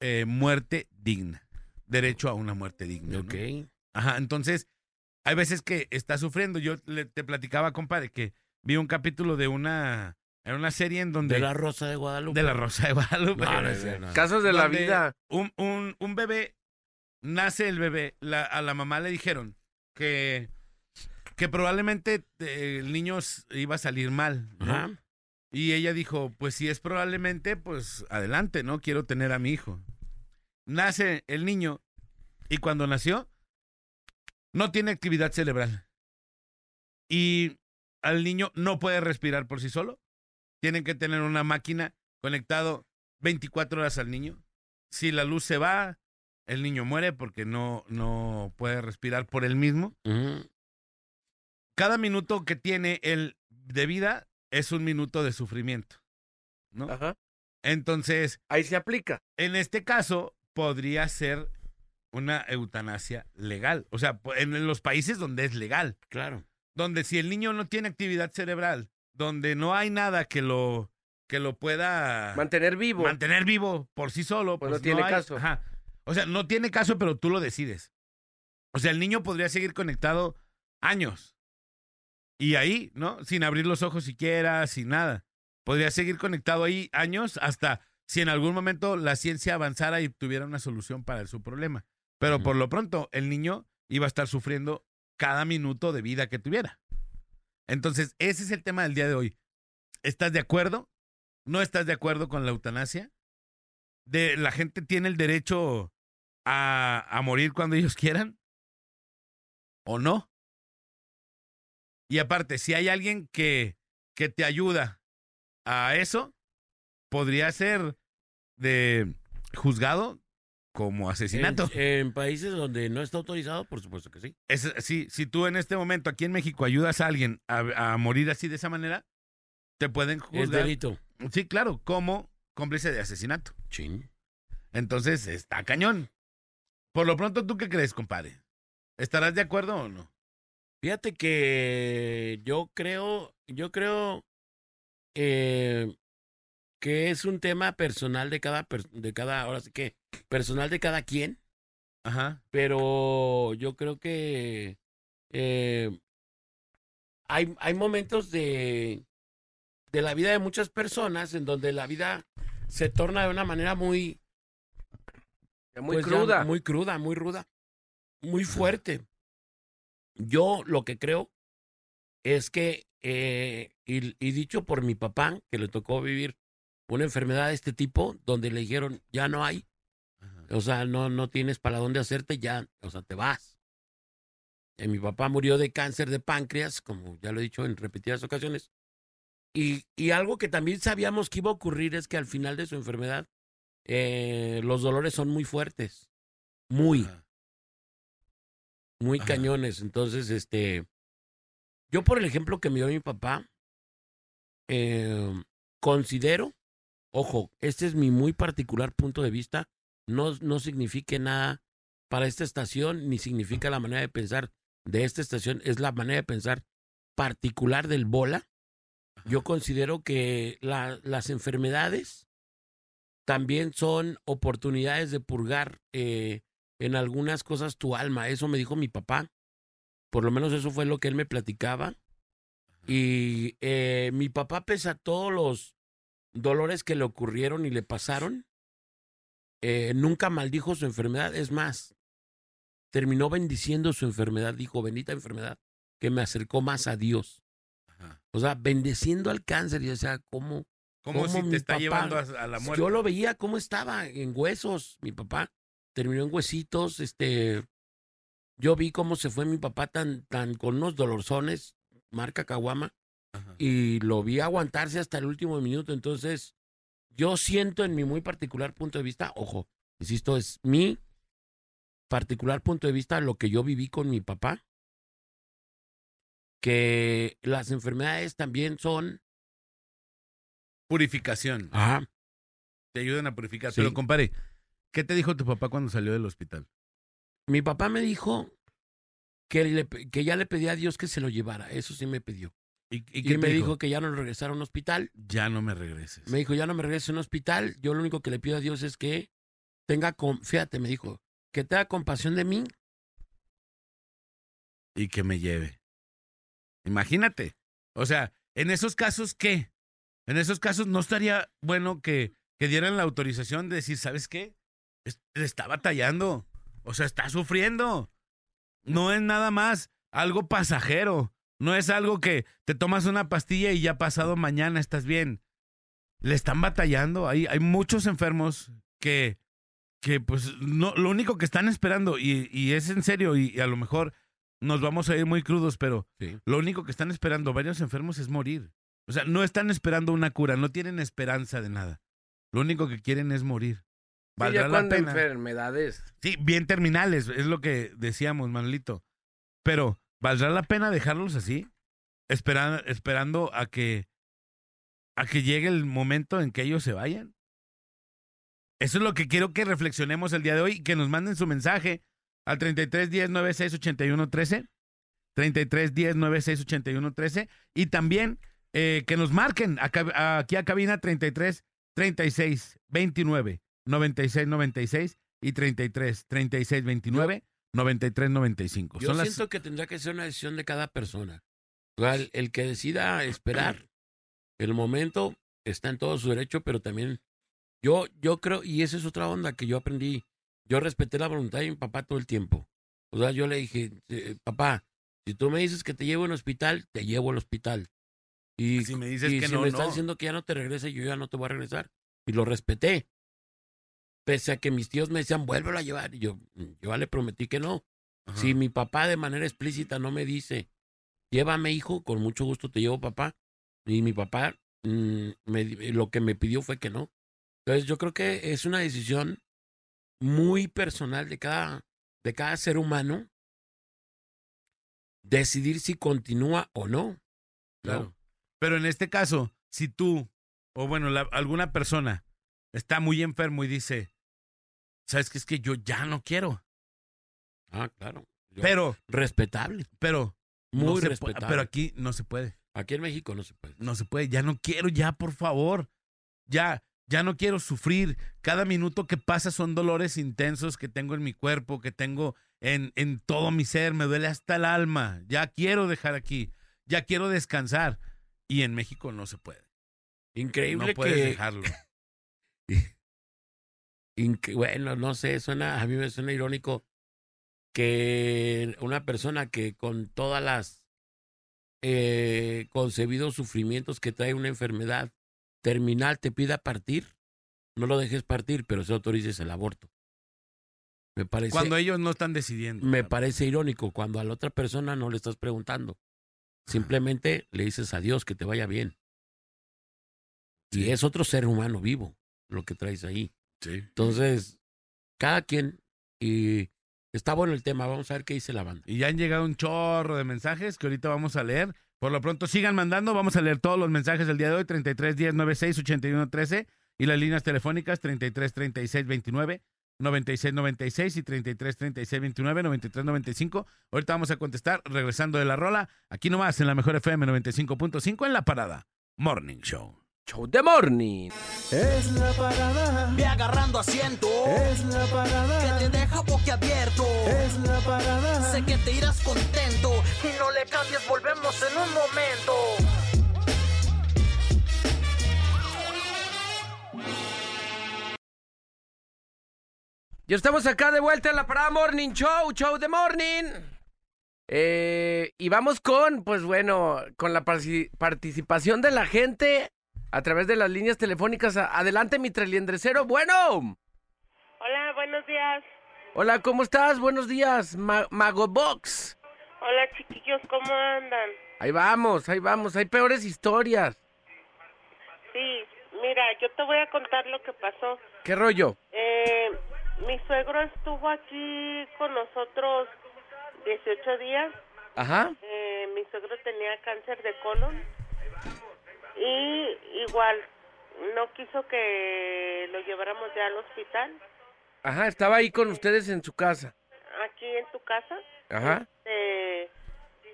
eh, muerte digna. Derecho a una muerte digna. ¿no? Ok. Ajá, entonces, hay veces que está sufriendo. Yo le- te platicaba, compadre, que vi un capítulo de una, en una serie en donde... De la Rosa de Guadalupe. de la Rosa de Guadalupe. No, no. Casos de la vida. Un, un, un bebé, nace el bebé, la- a la mamá le dijeron que, que probablemente eh, el niño iba a salir mal. ¿no? Ajá. Y ella dijo, pues si es probablemente, pues adelante, ¿no? Quiero tener a mi hijo. Nace el niño y cuando nació, no tiene actividad cerebral. Y al niño no puede respirar por sí solo. Tienen que tener una máquina conectado 24 horas al niño. Si la luz se va, el niño muere porque no, no puede respirar por él mismo cada minuto que tiene él de vida es un minuto de sufrimiento, ¿no? Ajá. Entonces, Ahí se aplica. en este caso, podría ser una eutanasia legal. O sea, en los países donde es legal, Claro. donde si el niño no tiene actividad cerebral, donde no hay nada que lo, que lo pueda Mantener vivo. mantener vivo por sí solo, Pues pues, no tiene hay- caso. Ajá. O sea, no tiene caso, pero tú lo decides. O sea, el niño podría seguir conectado años. Y ahí, ¿no? Sin abrir los ojos siquiera, sin nada. Podría seguir conectado ahí años hasta si en algún momento la ciencia avanzara y tuviera una solución para su problema. Pero por lo pronto, el niño iba a estar sufriendo cada minuto de vida que tuviera. Entonces, ese es el tema del día de hoy. ¿Estás de acuerdo? ¿No estás de acuerdo con la eutanasia? De, ¿La gente tiene el derecho a, a morir cuando ellos quieran? ¿O no? Y aparte, si hay alguien que, que te ayuda a eso, podría ser de juzgado como asesinato. En, en países donde no está autorizado, por supuesto que sí. Es, sí, si tú en este momento aquí en México ayudas a alguien a, a morir así de esa manera, te pueden Es juzgar. delito. Sí, claro, como cómplice de asesinato. Chin. Entonces, está cañón. Por lo pronto, ¿tú qué crees, compadre? ¿Estarás de acuerdo o no? Fíjate que yo creo, yo creo eh, que es un tema personal de cada, de cada, ahora sí que, personal de cada quien, Ajá. pero yo creo que eh, hay, hay momentos de, de la vida de muchas personas en donde la vida se torna de una manera muy, Muy pues, cruda. Muy cruda, muy ruda. Muy fuerte. Yo lo que creo es que, eh, y, y dicho por mi papá, que le tocó vivir una enfermedad de este tipo, donde le dijeron, ya no hay, Ajá. o sea, no, no tienes para dónde hacerte, ya, o sea, te vas. Eh, mi papá murió de cáncer de páncreas, como ya lo he dicho en repetidas ocasiones. Y, y algo que también sabíamos que iba a ocurrir es que al final de su enfermedad, eh, los dolores son muy fuertes. Muy, Ajá. muy Ajá. cañones. Entonces, este, yo por el ejemplo que me dio mi papá, eh, considero, ojo, este es mi muy particular punto de vista, no, no signifique nada para esta estación, ni significa la manera de pensar de esta estación, es la manera de pensar particular del bola. Yo considero que la- las enfermedades también son oportunidades de purgar eh, en algunas cosas tu alma. Eso me dijo mi papá. Por lo menos eso fue lo que él me platicaba. Y eh, mi papá, pese a todos los dolores que le ocurrieron y le pasaron, eh, nunca maldijo su enfermedad. Es más, terminó bendiciendo su enfermedad. Dijo, bendita enfermedad, que me acercó más a Dios. Ajá. O sea, bendeciendo al cáncer. Y o sea, ¿cómo? Como ¿Cómo si te está papá- llevando a, a la muerte. Yo lo veía cómo estaba en huesos, mi papá. Terminó en huesitos, este, yo vi cómo se fue mi papá tan, tan con unos dolorzones, marca Caguama, y lo vi aguantarse hasta el último minuto. Entonces, yo siento en mi muy particular punto de vista, ojo, insisto, es mi particular punto de vista lo que yo viví con mi papá, que las enfermedades también son... Purificación. Ajá. Te ayudan a purificar. Sí. Pero, compadre, ¿qué te dijo tu papá cuando salió del hospital? Mi papá me dijo que, le- que ya le pedía a Dios que se lo llevara, eso sí me pidió. ¿Y, y me dijo que ya no regresara a un hospital. Ya no me regreses. Me dijo, ya no me regrese a un hospital. Yo lo único que le pido a Dios es que tenga, con, fíjate, me dijo, que tenga compasión de mí. Y que me lleve. Imagínate. O sea, en esos casos, ¿qué? En esos casos no estaría bueno que, que dieran la autorización de decir, ¿sabes qué? Es- le está batallando. O sea, está sufriendo. No es nada más algo pasajero. No es algo que te tomas una pastilla y ya pasado mañana estás bien. Le están batallando. Hay, hay muchos enfermos que, que pues, no, lo único que están esperando, y, y es en serio, y, y a lo mejor nos vamos a ir muy crudos, pero Sí. lo único que están esperando varios enfermos es morir. O sea, no están esperando una cura, no tienen esperanza de nada. Lo único que quieren es morir. Sí, ¿Valdrá ya la cuando pena? enfermedades. Sí, bien terminales, es lo que decíamos, Manolito. Pero, ¿valdrá la pena dejarlos así? Esperan- esperando a que a que llegue el momento en que ellos se vayan. Eso es lo que quiero que reflexionemos el día de hoy y que nos manden su mensaje al 33 10 96 81 13. 33 10 96 81 13. Y también eh, que nos marquen aquí a cabina 33 36 29 96 96 y 33 36 29 93 95. Yo Son las siento que tendrá que ser una decisión de cada persona. El, el que decida esperar el momento está en todo su derecho, pero también yo, yo creo, y esa es otra onda que yo aprendí. Yo respeté la voluntad de mi papá todo el tiempo. O sea, yo le dije, eh, papá, si tú me dices que te llevo al hospital, te llevo al hospital. Y Si me dices y que si no, me no. diciendo que ya no te regrese, yo ya no te voy a regresar. Y lo respeté. Pese a que mis tíos me decían, vuélvelo a llevar. Y yo, yo ya le prometí que no. Ajá. Si mi papá de manera explícita no me dice, llévame hijo, con mucho gusto te llevo papá, y mi papá mm, me di- lo que me pidió fue que no. Entonces yo creo que es una decisión muy personal de cada, de cada ser humano decidir si continúa o no. ¿no? Claro. Pero en este caso, si tú, o bueno, la- alguna persona está muy enfermo y dice, ¿sabes qué? Es que yo ya no quiero. Ah, claro. Yo- Pero, respetable, pero, muy no respetable. pero aquí no se puede. Aquí en México no se puede. No se puede. Ya no quiero, ya, por favor. Ya, ya no quiero sufrir. Cada minuto que pasa son dolores intensos que tengo en mi cuerpo, que tengo en, en todo mi ser. Me duele hasta el alma. Ya quiero dejar aquí. Ya quiero descansar. Y en México no se puede. Increíble no puedes que dejarlo. Bueno, no sé, suena, a mí me suena irónico que una persona que con todas las eh, concebidos sufrimientos que trae una enfermedad terminal te pida partir, no lo dejes partir, pero se autorices el aborto. Me parece, Cuando ellos no están decidiendo. me parece irónico cuando a la otra persona no le estás preguntando. Simplemente le dices adiós, que te vaya bien. Y es otro ser humano vivo lo que traes ahí. Sí. Entonces, cada quien, y está bueno el tema, vamos a ver qué dice la banda. Y ya han llegado un chorro de mensajes que ahorita vamos a leer. Por lo pronto sigan mandando, vamos a leer todos los mensajes del día de hoy, 33 10 96 81 13 y las líneas telefónicas 33 36 29 96 96 y 33 36 29 93 95. Ahorita vamos a contestar regresando de la rola, aquí nomás en la mejor FM 95.5 en la parada Morning Show. Show de morning. Es la parada. Ve agarrando asiento. Es la Que parada. te deja boquiabierto. Es la parada. Sé que te irás contento. Y no le cambies, volvemos en un momento. Ya estamos acá de vuelta en la parada Morning Show, Show de Morning. Eh, y vamos con, pues bueno, con la participación de la gente a través de las líneas telefónicas. Adelante, mi treliendrecero. Bueno, Hola, buenos días. Hola, ¿cómo estás? Buenos días, Ma- Mago Box. Hola chiquillos, ¿cómo andan? Ahí vamos, ahí vamos, hay peores historias. Sí, mira, yo te voy a contar lo que pasó. ¿Qué rollo? Eh, mi suegro estuvo aquí con nosotros 18 días. Ajá. Eh, mi suegro tenía cáncer de colon y igual no quiso que lo lleváramos ya al hospital. Ajá, estaba ahí con ustedes en su casa. Aquí en tu casa. Ajá. Eh,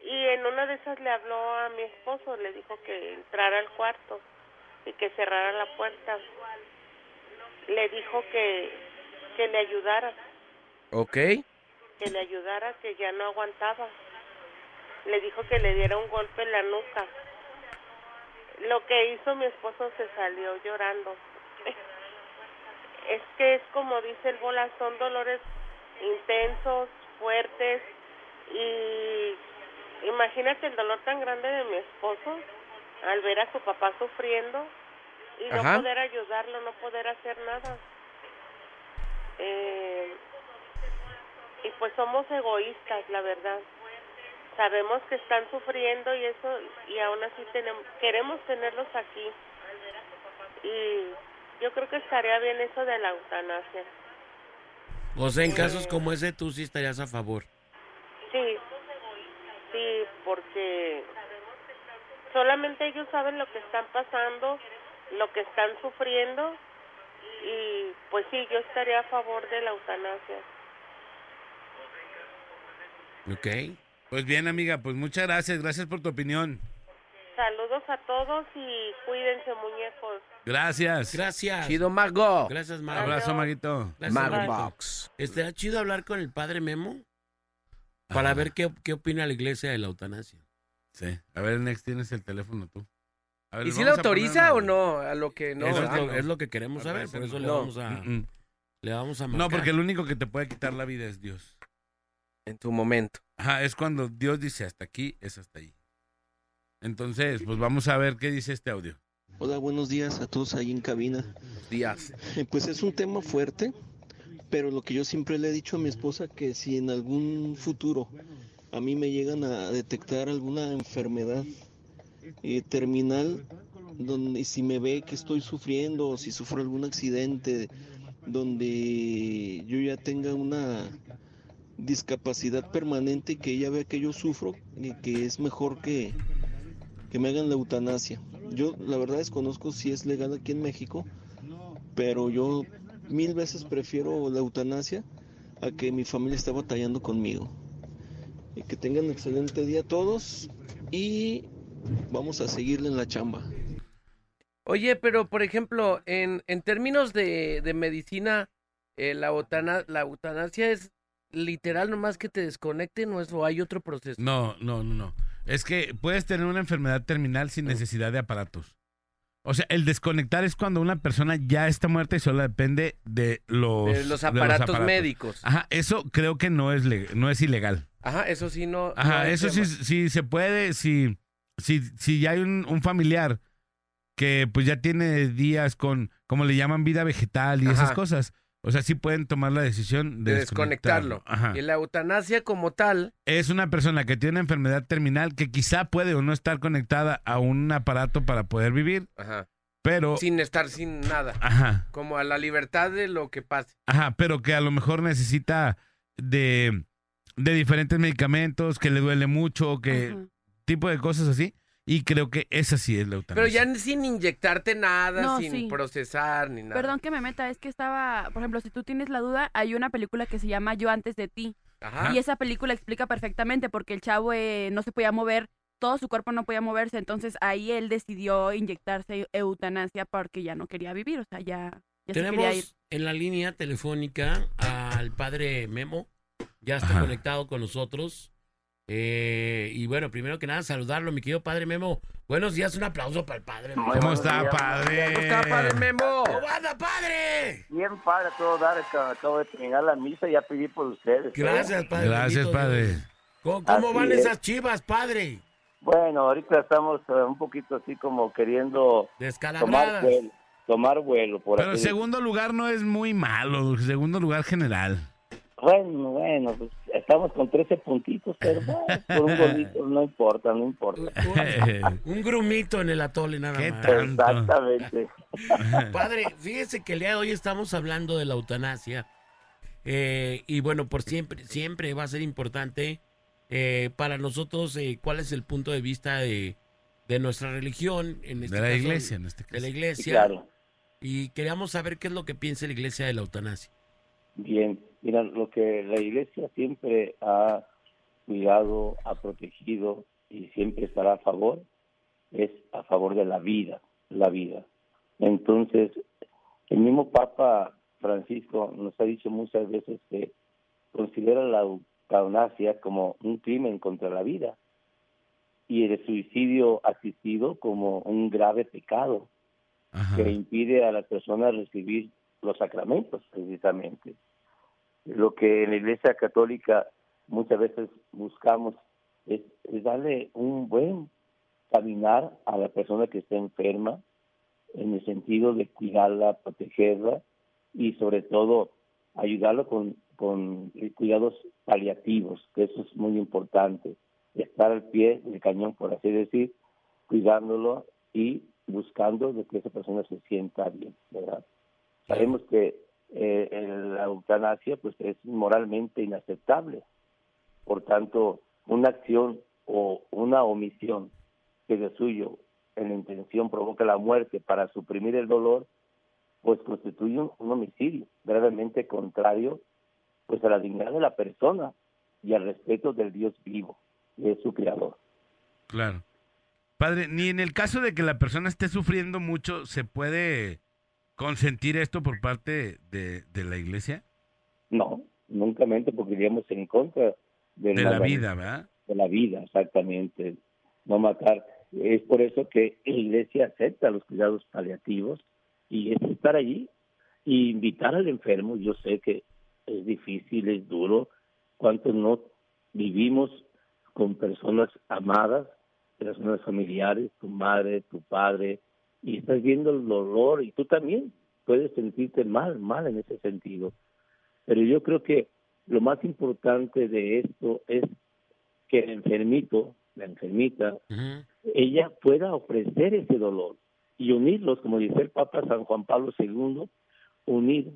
y en una de esas le habló a mi esposo, le dijo que entrara al cuarto y que cerrara la puerta. Le dijo que, que le ayudara, Ok. que le ayudara, que ya no aguantaba. Le dijo que le diera un golpe en la nuca. Lo que hizo mi esposo se salió llorando. Es que es como dice el bola, son dolores intensos, fuertes y imagínate el dolor tan grande de mi esposo al ver a su papá sufriendo y no Ajá. poder ayudarlo, no poder hacer nada. Eh, y pues somos egoístas, la verdad. Sabemos que están sufriendo y eso y aún así tenemos queremos tenerlos aquí. Y yo creo que estaría bien eso de la eutanasia. O sea, en casos como ese, tú sí estarías a favor. Sí, sí, porque solamente ellos saben lo que están pasando, lo que están sufriendo y pues sí, yo estaría a favor de la eutanasia. ¿Ok? Pues bien, amiga, pues muchas gracias. Gracias por tu opinión. Saludos a todos y cuídense muñecos. Gracias. Gracias. Chido Mago. Gracias, Mago. abrazo, Maguito. Gracias, Mago. Box. Estaría chido hablar con el padre Memo para Ajá. ver qué, qué opina la iglesia de la eutanasia. Sí. A ver, Next, tienes el teléfono tú. A ver, ¿Y si le vamos a poner autoriza o no? A lo que no. eso es, lo, es lo que queremos saber, por eso le No. vamos a, Mm, mm. le vamos a marcar. No, porque el único que te puede quitar la vida es Dios. En tu momento. Ajá, es cuando Dios dice hasta aquí, es hasta ahí. Entonces, pues vamos a ver qué dice este audio. Hola, buenos días a todos ahí en cabina. Días. Eh, Pues es un tema fuerte, pero lo que yo siempre le he dicho a mi esposa que si en algún futuro a mí me llegan a detectar alguna enfermedad eh, terminal, donde si me ve que estoy sufriendo o si sufro algún accidente donde yo ya tenga una discapacidad permanente y que ella vea que yo sufro, y que es mejor que, que me hagan la eutanasia. Yo la verdad desconozco si es legal aquí en México, pero yo mil veces prefiero la eutanasia a que mi familia esté batallando conmigo. Y que tengan un excelente día todos y vamos a seguirle en la chamba. Oye, pero por ejemplo, en, en términos de, de medicina, eh, la, eutana- la eutanasia es literal nomás que te desconecten o eso hay otro proceso. No, no, no, no. Es que puedes tener una enfermedad terminal sin necesidad de aparatos. O sea, el desconectar es cuando una persona ya está muerta y solo depende de los, De los de aparatos médicos. Ajá, eso creo que no es, no es ilegal. Ajá, eso sí no. Ajá, no eso sí, sí se puede, si, si, si ya hay un, un familiar que pues ya tiene días con, como le llaman, vida vegetal y esas cosas. O sea, sí pueden tomar la decisión de, de desconectarlo. Ajá. Y la eutanasia como tal, Es una persona que tiene una enfermedad terminal que quizá puede o no estar conectada a un aparato para poder vivir, ajá, pero... sin estar sin nada, Ajá, como a la libertad de lo que pase. ajá, pero que a lo mejor necesita de, de diferentes medicamentos, que le duele mucho, que Ajá. Tipo de cosas así. Y creo que esa sí es la eutanasia. Pero ya sin inyectarte nada, No, sin sí. procesar ni nada. Perdón que me meta, es que estaba, por ejemplo, si tú tienes la duda, hay una película que se llama Yo antes de ti. Ajá. Y esa película explica perfectamente porque el chavo eh, no se podía mover, todo su cuerpo no podía moverse, entonces ahí él decidió inyectarse eutanasia porque ya no quería vivir, o sea, ya, ya se quería ir. Tenemos en la línea telefónica al padre Memo. Ya está Ajá. conectado con nosotros. Eh, y bueno, primero que nada, saludarlo, mi querido padre Memo. Buenos días, un aplauso para el padre Memo. ¿Cómo está, días. padre? ¿Cómo está, padre Memo? ¿Cómo anda, padre? Bien padre todo dar, acabo de terminar la misa y ya pedí por ustedes. ¿eh? Gracias, padre. Gracias, bendito padre. ¿Cómo, van es. esas chivas, padre? Bueno, ahorita estamos eh, un poquito así como queriendo tomar vuelo, tomar vuelo por Pero aquí. segundo lugar no es muy malo, segundo lugar general. Bueno, bueno, pues estamos con 13 puntitos, pero bueno, por un golito no importa, no importa. Un grumito en el atole nada ¿Qué más. Exactamente. Padre, fíjese que el día de hoy estamos hablando de la eutanasia. eh, y bueno, por siempre, siempre va a ser importante eh, para nosotros eh, cuál es el punto de vista de, de nuestra religión, en este De la caso, iglesia, en este de la caso. Sí, iglesia. claro. Y queríamos saber qué es lo que piensa la iglesia de la eutanasia. Bien, mira, lo que la iglesia siempre ha cuidado, ha protegido y siempre estará a favor es a favor de la vida, la vida. Entonces, el mismo Papa Francisco nos ha dicho muchas veces que considera la eutanasia como un crimen contra la vida y el suicidio asistido como un grave pecado Ajá. que impide a las personas recibir los sacramentos, precisamente. Lo que en la Iglesia Católica muchas veces buscamos es, es darle un buen caminar a la persona que está enferma, en el sentido de cuidarla, protegerla y sobre todo ayudarla con, con cuidados paliativos, que eso es muy importante, estar al pie del cañón, por así decir, cuidándolo y buscando de que esa persona se sienta bien, ¿verdad? Sabemos que eh, la eutanasia pues es moralmente inaceptable. Por tanto, una acción o una omisión que de suyo en la intención provoca la muerte para suprimir el dolor, pues constituye un, homicidio gravemente contrario pues a la dignidad de la persona y al respeto del Dios vivo, de su creador. Claro. Padre, ni en el caso de que la persona esté sufriendo mucho, ¿se puede consentir esto por parte de, de la iglesia? No, nunca mente porque iríamos en contra de, De la vida, ¿verdad? de la vida, exactamente, no matar. Es por eso que la iglesia acepta los cuidados paliativos y es estar allí y invitar al enfermo. Yo sé que es difícil, es duro. ¿Cuántos no vivimos con personas amadas, personas familiares, tu madre, tu padre, y estás viendo el dolor y tú también puedes sentirte mal, mal en ese sentido. Pero yo creo que lo más importante de esto es que el enfermito, la enfermita, ella pueda ofrecer ese dolor y unirlos, como dice el Papa San Juan Pablo II, unir,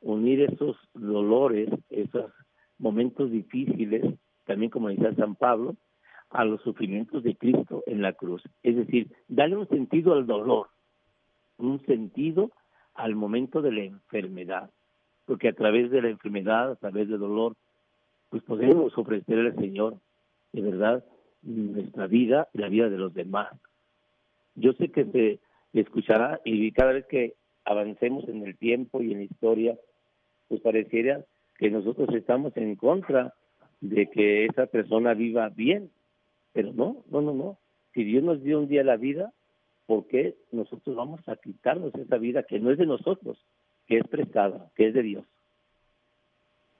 unir esos dolores, esos momentos difíciles, también como decía San Pablo, a los sufrimientos de Cristo en la cruz. Es decir, darle un sentido al dolor, un sentido al momento de la enfermedad, porque a través de la enfermedad, a través del dolor, pues podemos ofrecerle al Señor, de verdad, nuestra vida y la vida de los demás. Yo sé que se escuchará y cada vez que avancemos en el tiempo y en la historia, pues pareciera que nosotros estamos en contra de que esa persona viva bien, pero no, no, no, no. Si Dios nos dio un día la vida, ¿por qué nosotros vamos a quitarnos esa vida que no es de nosotros, que es prestada, que es de Dios?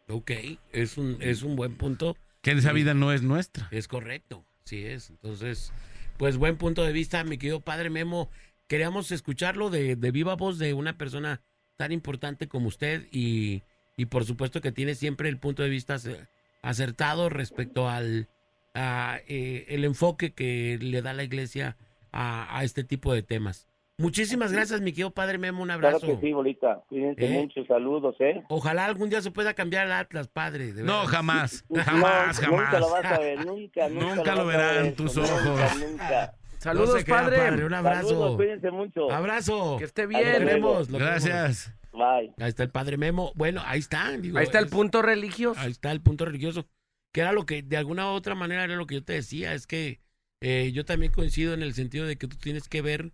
Ok, es un, es un buen punto. Que esa vida no es nuestra. Es correcto, sí es. Entonces, pues buen punto de vista, mi querido padre Memo. Queríamos escucharlo de, de viva voz de una persona tan importante como usted y, y por supuesto que tiene siempre el punto de vista ace- acertado respecto al a, eh, el enfoque que le da la iglesia a, a este tipo de temas. Muchísimas gracias, mi querido padre Memo, un Claro abrazo. que sí, bolita. Cuídense ¿Eh? mucho, saludos, ¿eh? Ojalá algún día se pueda cambiar el Atlas, padre. de No, jamás. No, Jamás, Nunca jamás. lo vas a ver, nunca, nunca. Nunca lo ver verán eso, tus nunca, ojos. Nunca. Saludos, No se crea, padre. Un abrazo. Saludos, cuídense mucho. Abrazo. Que esté bien. Lo queremos, lo Gracias. Bye. Ahí está el padre Memo. Bueno, ahí está. digo, Ahí está el punto religioso. Ahí está el punto religioso. Que era lo que, de alguna u otra manera, era lo que yo te decía. Es que eh, yo también coincido en el sentido de que tú tienes que ver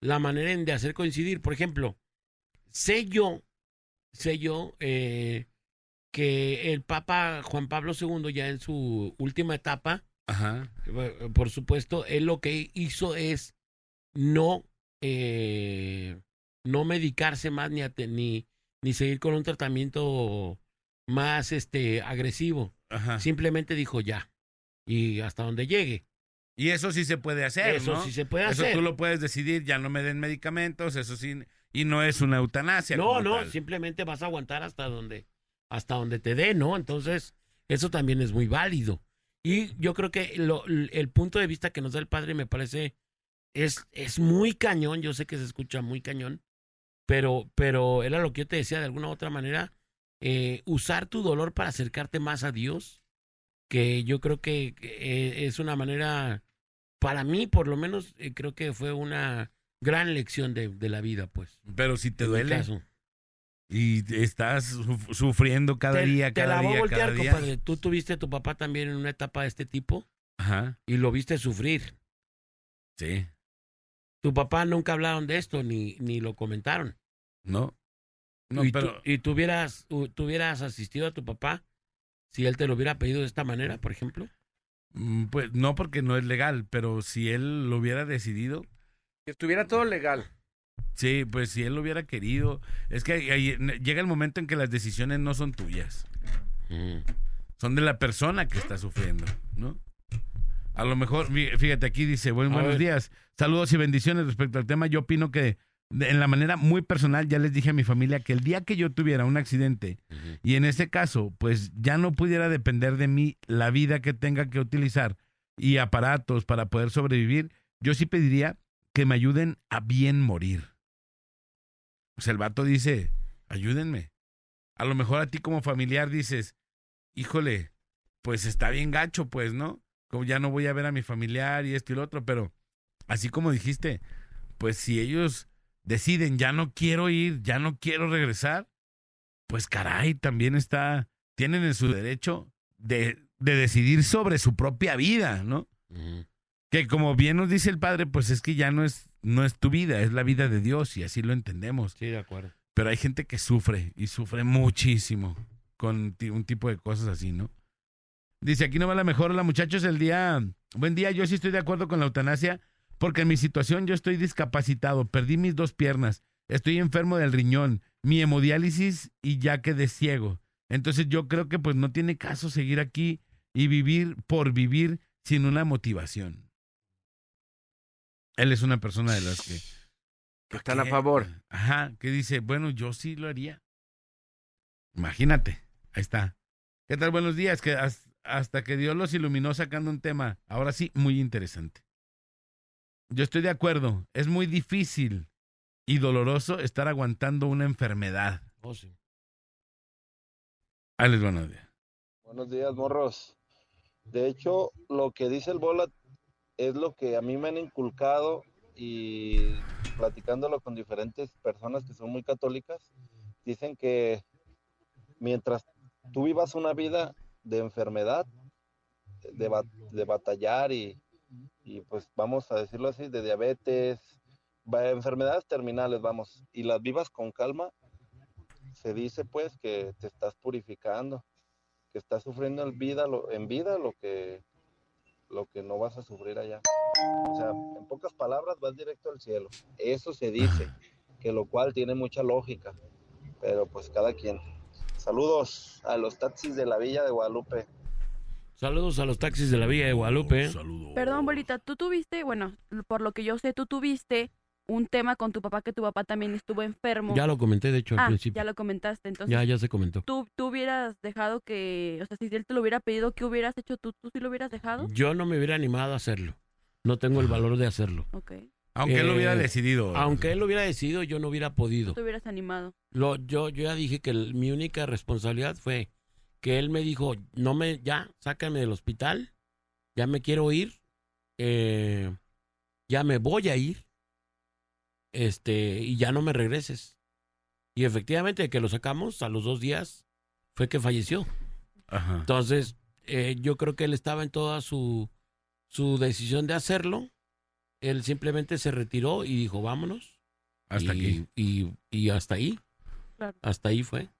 la manera en de hacer coincidir. Por ejemplo, sé yo, sé yo eh, que el Papa Juan Pablo II, ya en su última etapa, Ajá. eh, por supuesto, él lo que hizo es no, eh, no medicarse más ni, ni, ni seguir con un tratamiento más este agresivo. Ajá. Simplemente dijo ya. Y hasta donde llegue. Y eso sí se puede hacer, Eso ¿no? sí se puede Eso hacer. tú lo puedes decidir, ya no me den medicamentos, eso sí. Y no es una eutanasia. No, no, tal. simplemente vas a aguantar hasta donde hasta donde te dé, ¿no? Entonces, eso también es muy válido. Y yo creo que lo- el punto de vista que nos da el padre me parece es, es muy cañón. Yo sé que se escucha muy cañón, pero, pero era lo que yo te decía de alguna u otra manera. Eh, usar tu dolor para acercarte más a Dios, que yo creo que eh, es una manera, para mí por lo menos, eh, creo que fue una gran lección de, de la vida, pues. Pero si te duele y estás suf- sufriendo cada te, día, te cada la voy a día, voltear, cada día. compadre. Tú tuviste a tu papá también en una etapa de este tipo Ajá, y lo viste sufrir. sí, Tu papá nunca hablaron de esto ni, ni lo comentaron. ¿no? No, y, pero... tú, y tú hubieras, tú- tú hubieras asistido a tu papá si él te lo hubiera pedido de esta manera, por ejemplo. Mm, Pues no porque no es legal, pero si él lo hubiera decidido, Que estuviera todo legal. sí, pues si él lo hubiera querido, es que ahí- llega el momento en que las decisiones no son tuyas, son de la persona que está sufriendo, ¿no? A lo mejor, fí- fíjate, aquí dice, buen, A buenos ver. días, saludos y bendiciones respecto al tema. Yo opino que en la manera muy personal ya les dije a mi familia que el día que yo tuviera un accidente y en ese caso, pues ya no pudiera depender de mí la vida que tenga que utilizar y aparatos para poder sobrevivir, yo sí pediría que me ayuden a bien morir. O sea, el vato dice, ayúdenme. A lo mejor a ti como familiar dices, híjole, pues está bien gacho, pues, ¿no? Como ya no voy a ver a mi familiar y esto y lo otro, pero así como dijiste, pues si ellos deciden, ya no quiero ir, ya no quiero regresar, pues caray, también está, tienen en su derecho de, de decidir sobre su propia vida, ¿no? Que como bien nos dice el padre, pues es que ya no es, no es tu vida, es la vida de Dios y así lo entendemos. Sí, de acuerdo. Pero hay gente que sufre y sufre muchísimo con un tipo de cosas así, ¿no? Dice, aquí no va la mejor, la muchachos, el día, buen día, yo sí estoy de acuerdo con la eutanasia, porque en mi situación yo estoy discapacitado, perdí mis dos piernas, estoy enfermo del riñón, mi hemodiálisis y ya quedé ciego. Entonces yo creo que pues no tiene caso seguir aquí y vivir por vivir sin una motivación. Él es una persona de las que... Que están a favor. Ajá, que dice, bueno, yo sí lo haría. Imagínate, ahí está. ¿Qué tal? Buenos días, que has- hasta que Dios los iluminó sacando un tema, ahora sí, muy interesante. Yo estoy de acuerdo, es muy difícil y doloroso estar aguantando una enfermedad. Oh, sí. Ahí les buenos días. Buenos días, morros. De hecho, lo que dice el Bola es lo que a mí me han inculcado y platicándolo con diferentes personas que son muy católicas, dicen que mientras tú vivas una vida de enfermedad, de, ba- de batallar y, y, pues vamos a decirlo así, de diabetes, enfermedades terminales, vamos, y las vivas con calma, se dice pues que te estás purificando que estás sufriendo en vida, lo, en vida lo que, lo que no vas a sufrir allá. O sea, en pocas palabras, vas directo al cielo. Eso se dice, que lo cual tiene mucha lógica, pero pues cada quien. Saludos a los taxis de la Villa de Guadalupe. Saludos a los taxis de la Villa de Guadalupe. Perdón, bolita, tú tuviste, bueno, por lo que yo sé, tú tuviste un tema con tu papá que tu papá también estuvo enfermo. Ya lo comenté, de hecho, al ah, principio. ya lo comentaste. Entonces, Ya, ya se comentó. ¿tú, tú hubieras dejado que, o sea, si él te lo hubiera pedido, ¿qué hubieras hecho tú? ¿Tú sí lo hubieras dejado? Yo no me hubiera animado a hacerlo. No tengo el valor de hacerlo. Ok. Aunque él lo hubiera Eh, decidido. Aunque él lo hubiera decidido, yo no hubiera podido. ¿Tú te hubieras animado? Lo, yo, yo ya dije que el- mi única responsabilidad fue que él me dijo, no me, ya, sácame del hospital, ya me quiero ir, eh, ya me voy a ir, este, y ya no me regreses. Y efectivamente, que lo sacamos, a los dos días, fue que falleció. Ajá. Entonces, eh, yo creo que él estaba en toda su, su decisión de hacerlo. Él simplemente se retiró y dijo, vámonos. Hasta Y- aquí. Y, y hasta ahí. Claro. Hasta ahí fue.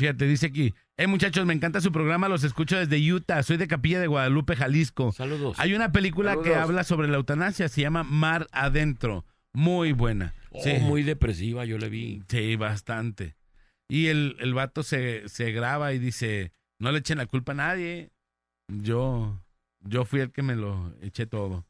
Fíjate, dice aquí, eh muchachos, me encanta su programa, los escucho desde Utah, soy de Capilla de Guadalupe, Jalisco. Saludos. Hay una película que habla sobre la eutanasia, se llama Mar Adentro, muy buena. Oh, Sí. Muy depresiva, yo le vi. Sí, bastante. Y el, el vato se, se graba y dice, no le echen la culpa a nadie. Yo, yo fui el que me lo eché todo.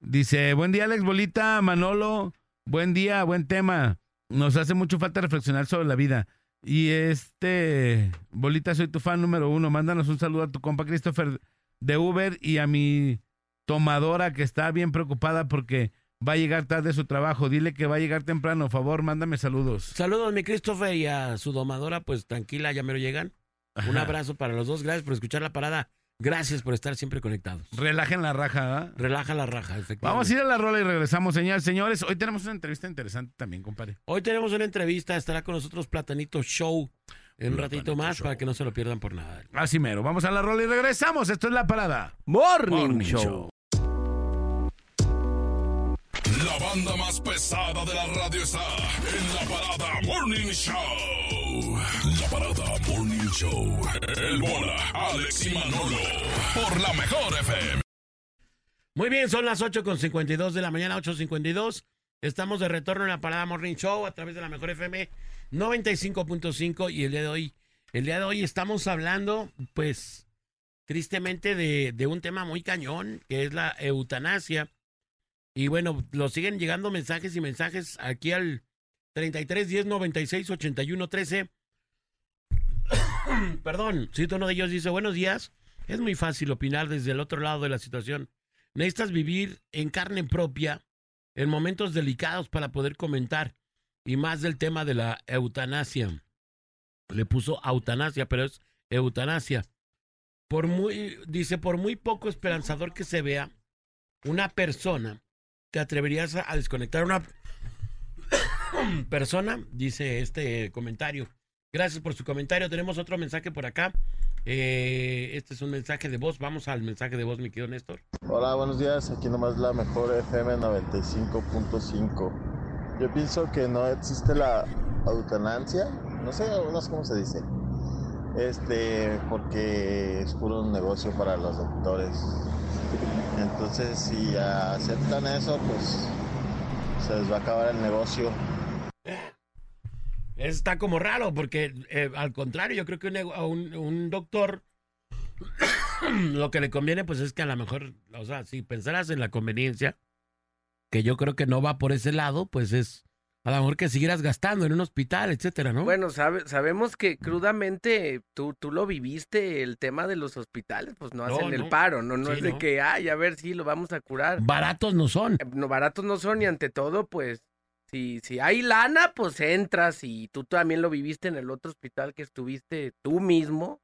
Dice, buen día Alex Bolita, Manolo, buen día, buen tema. Nos hace mucho falta reflexionar sobre la vida. Y este, Bolita, soy tu fan número uno. Mándanos un saludo a tu compa Christopher de Uber y a mi tomadora que está bien preocupada porque va a llegar tarde a su trabajo. Dile que va a llegar temprano. Por favor, mándame saludos. Saludos, mi Christopher, y a su domadora, pues tranquila, ya me lo llegan. Un Ajá. abrazo para los dos. Gracias por escuchar la parada. Gracias por estar siempre conectados. Relajen la raja, ¿ah? Relaja la raja, efectivamente. Vamos a ir a la rola y regresamos, señores. Señores, hoy tenemos una entrevista interesante también, compadre. Hoy tenemos una entrevista, estará con nosotros Platanito Show en un ratito más para que no se lo pierdan por nada. Así mero. Vamos a la rola y regresamos. Esto es la parada. Morning, Show. La banda más pesada de la radio está en la parada Morning Show. La parada Morning Show. El bola, Alex y Manolo. Por la mejor FM. Muy bien, son las 8.52 de la mañana, 8.52. Estamos de retorno en la Parada Morning Show a través de la Mejor FM 95.5 y el día de hoy, el día de hoy estamos hablando, pues, tristemente de, de un tema muy cañón, que es la eutanasia. Y bueno, lo siguen llegando mensajes y mensajes aquí al 33 10 96 81 13. Perdón, cito uno de ellos dice, buenos días. Es muy fácil opinar desde el otro lado de la situación. Necesitas vivir en carne propia en momentos delicados para poder comentar. Y más del tema de la eutanasia. Le puso eutanasia, pero es eutanasia. Por muy, dice, por muy poco esperanzador que se vea, una persona, ¿te atreverías a, a desconectar una persona? Dice este comentario. Gracias por su comentario. Tenemos otro mensaje por acá. Eh, este es un mensaje de voz. Vamos al mensaje de voz, mi querido Néstor. Hola, buenos días. Aquí nomás la mejor FM 95.5. Yo pienso que no existe la eutanasia. No sé, no sé cómo se dice. Este, porque es puro negocio para los doctores. Entonces, si aceptan eso, pues se les va a acabar el negocio. Está como raro, porque eh, al contrario, yo creo que un, a un, un doctor lo que le conviene, pues es que a lo mejor, o sea, si pensaras en la conveniencia, que yo creo que no va por ese lado, pues es a lo mejor que siguieras gastando en un hospital, etcétera, ¿no? Bueno, sabe- sabemos que crudamente tú, tú lo viviste, el tema de los hospitales, pues no No, hacen el paro, no, no Sí, es de no. que, ay, a ver si lo vamos a curar. Baratos no son. Eh, No, baratos no son y ante todo, pues, si, si hay lana, pues entras y tú también lo viviste en el otro hospital que estuviste tú mismo,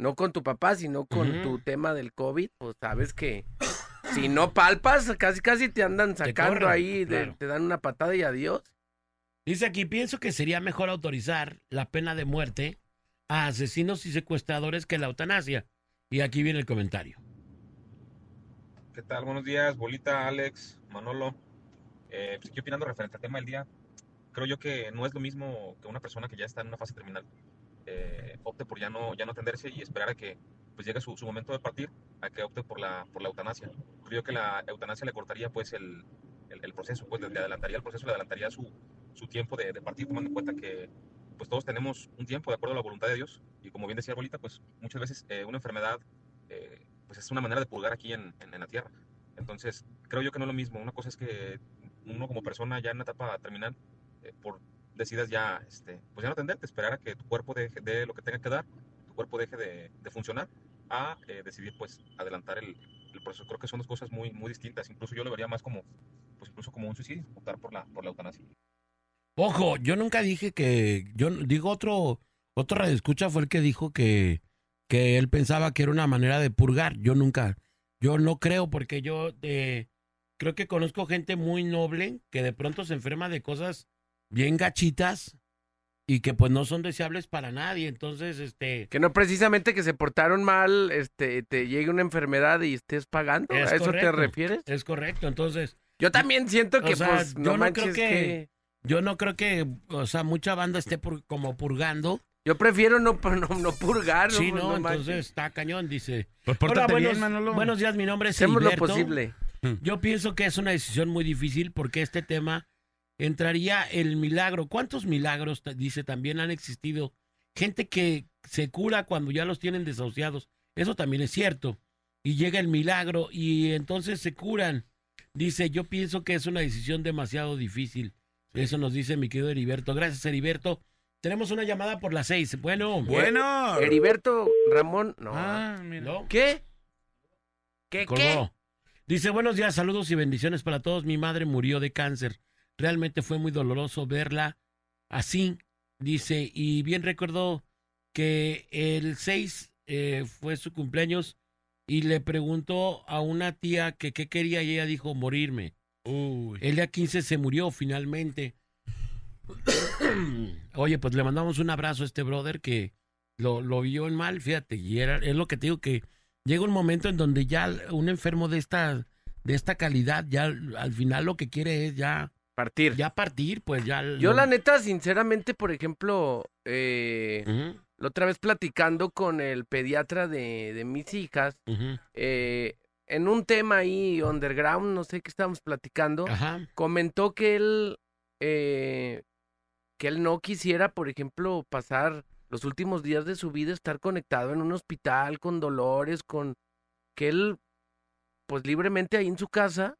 no con tu papá, sino con tu tema del COVID, pues sabes que si no palpas, casi casi te andan sacando corren, ahí, de- claro. te dan una patada y adiós. Dice aquí, pienso que sería mejor autorizar la pena de muerte a asesinos y secuestradores que la eutanasia. Y aquí viene el comentario. ¿Qué tal? Buenos días, Bolita, Alex, Manolo. Eh, pues opinando referente al tema del día, creo yo que no es lo mismo que una persona que ya está en una fase terminal eh, opte por ya no, ya no atenderse y esperar a que pues llegue su, su momento de partir, a que opte por la, por la eutanasia. Creo que la eutanasia le cortaría pues el, el, el proceso, pues le, adelantaría el proceso, le adelantaría su, su tiempo de, de partir, tomando en cuenta que pues todos tenemos un tiempo de acuerdo a la voluntad de Dios y como bien decía Bolita, pues muchas veces eh, una enfermedad eh, pues es una manera de purgar aquí en, en, en la tierra. Entonces, creo yo que no es lo mismo. Una cosa es que uno como persona ya en una etapa terminal, eh, por decidas ya, este, pues ya no atenderte, esperar a que tu cuerpo deje de lo que tenga que dar, tu cuerpo deje de, funcionar, a eh, decidir pues adelantar el, el proceso. Creo que son dos cosas muy, muy distintas. Incluso yo lo vería más como, pues incluso como un suicidio, optar por la, por la eutanasia. Ojo, yo nunca dije que. Yo digo otro. Otro radioescucha fue el que dijo que, que él pensaba que era una manera de purgar. Yo nunca. Yo no creo, porque yo eh, creo que conozco gente muy noble que de pronto se enferma de cosas bien gachitas y que pues no son deseables para nadie. Entonces, este. Que no precisamente que se portaron mal, este, te llegue una enfermedad y estés pagando. Es ¿A eso te refieres? Es correcto. Entonces. Yo también siento que, o sea, pues, no yo no manches creo que, que- Yo no creo que, o sea, mucha banda esté pur- como purgando. Yo prefiero no, no, no purgar, ¿no? Sí, Pues, no, no manches. entonces está cañón, dice. Pues Hola, buenos, bien, Manolo. buenos días, mi nombre es Hacemos lo posible. Yo pienso que es una decisión muy difícil porque este tema entraría el milagro. ¿Cuántos milagros, dice, también han existido? Gente que se cura cuando ya los tienen desahuciados. Eso también es cierto. Y llega el milagro y entonces se curan. Dice, yo pienso que es una decisión demasiado difícil. Eso nos dice mi querido Heriberto. Gracias, Heriberto. Tenemos una llamada por las seis. Bueno. Bueno. Heriberto Ramón, no. Ah, mira. ¿No? ¿Qué? ¿Qué, qué? Dice, buenos días, saludos y bendiciones para todos. Mi madre murió de cáncer. Realmente fue muy doloroso verla así. Dice, y bien recuerdo que el 6 eh, fue su cumpleaños y le preguntó a una tía que qué quería y ella dijo morirme. Uy. El día 15 se murió finalmente. Oye, pues le mandamos un abrazo a este brother que lo, lo vio en mal, fíjate, y era, es lo que te digo que llega un momento en donde ya un enfermo de esta, de esta calidad, ya al final lo que quiere es ya Partir. ya partir, pues ya. Yo lo- la neta, sinceramente, por ejemplo, eh, la otra vez platicando con el pediatra de, de mis hijas, eh, en un tema ahí underground, no sé qué estábamos platicando, Ajá. comentó que él, eh, que él no quisiera, por ejemplo, pasar los últimos días de su vida, estar conectado en un hospital con dolores, con que él, pues libremente ahí en su casa,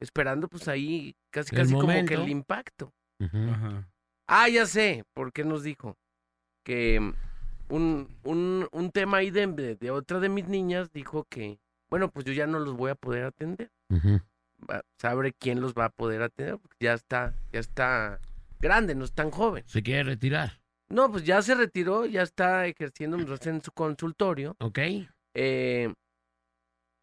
esperando pues ahí casi El casi como que el impacto. Ajá. Ah, ya sé, ¿por qué nos dijo? Que mm, un, un, un tema ahí de, otra de mis niñas dijo que, bueno, pues yo ya no los voy a poder atender. Va- Sabe quién los va a poder atender, porque ya está, ya está grande, no es tan joven. Se quiere retirar. No, pues ya se retiró, ya está ejerciendo en su consultorio. ¿Ok? Eh,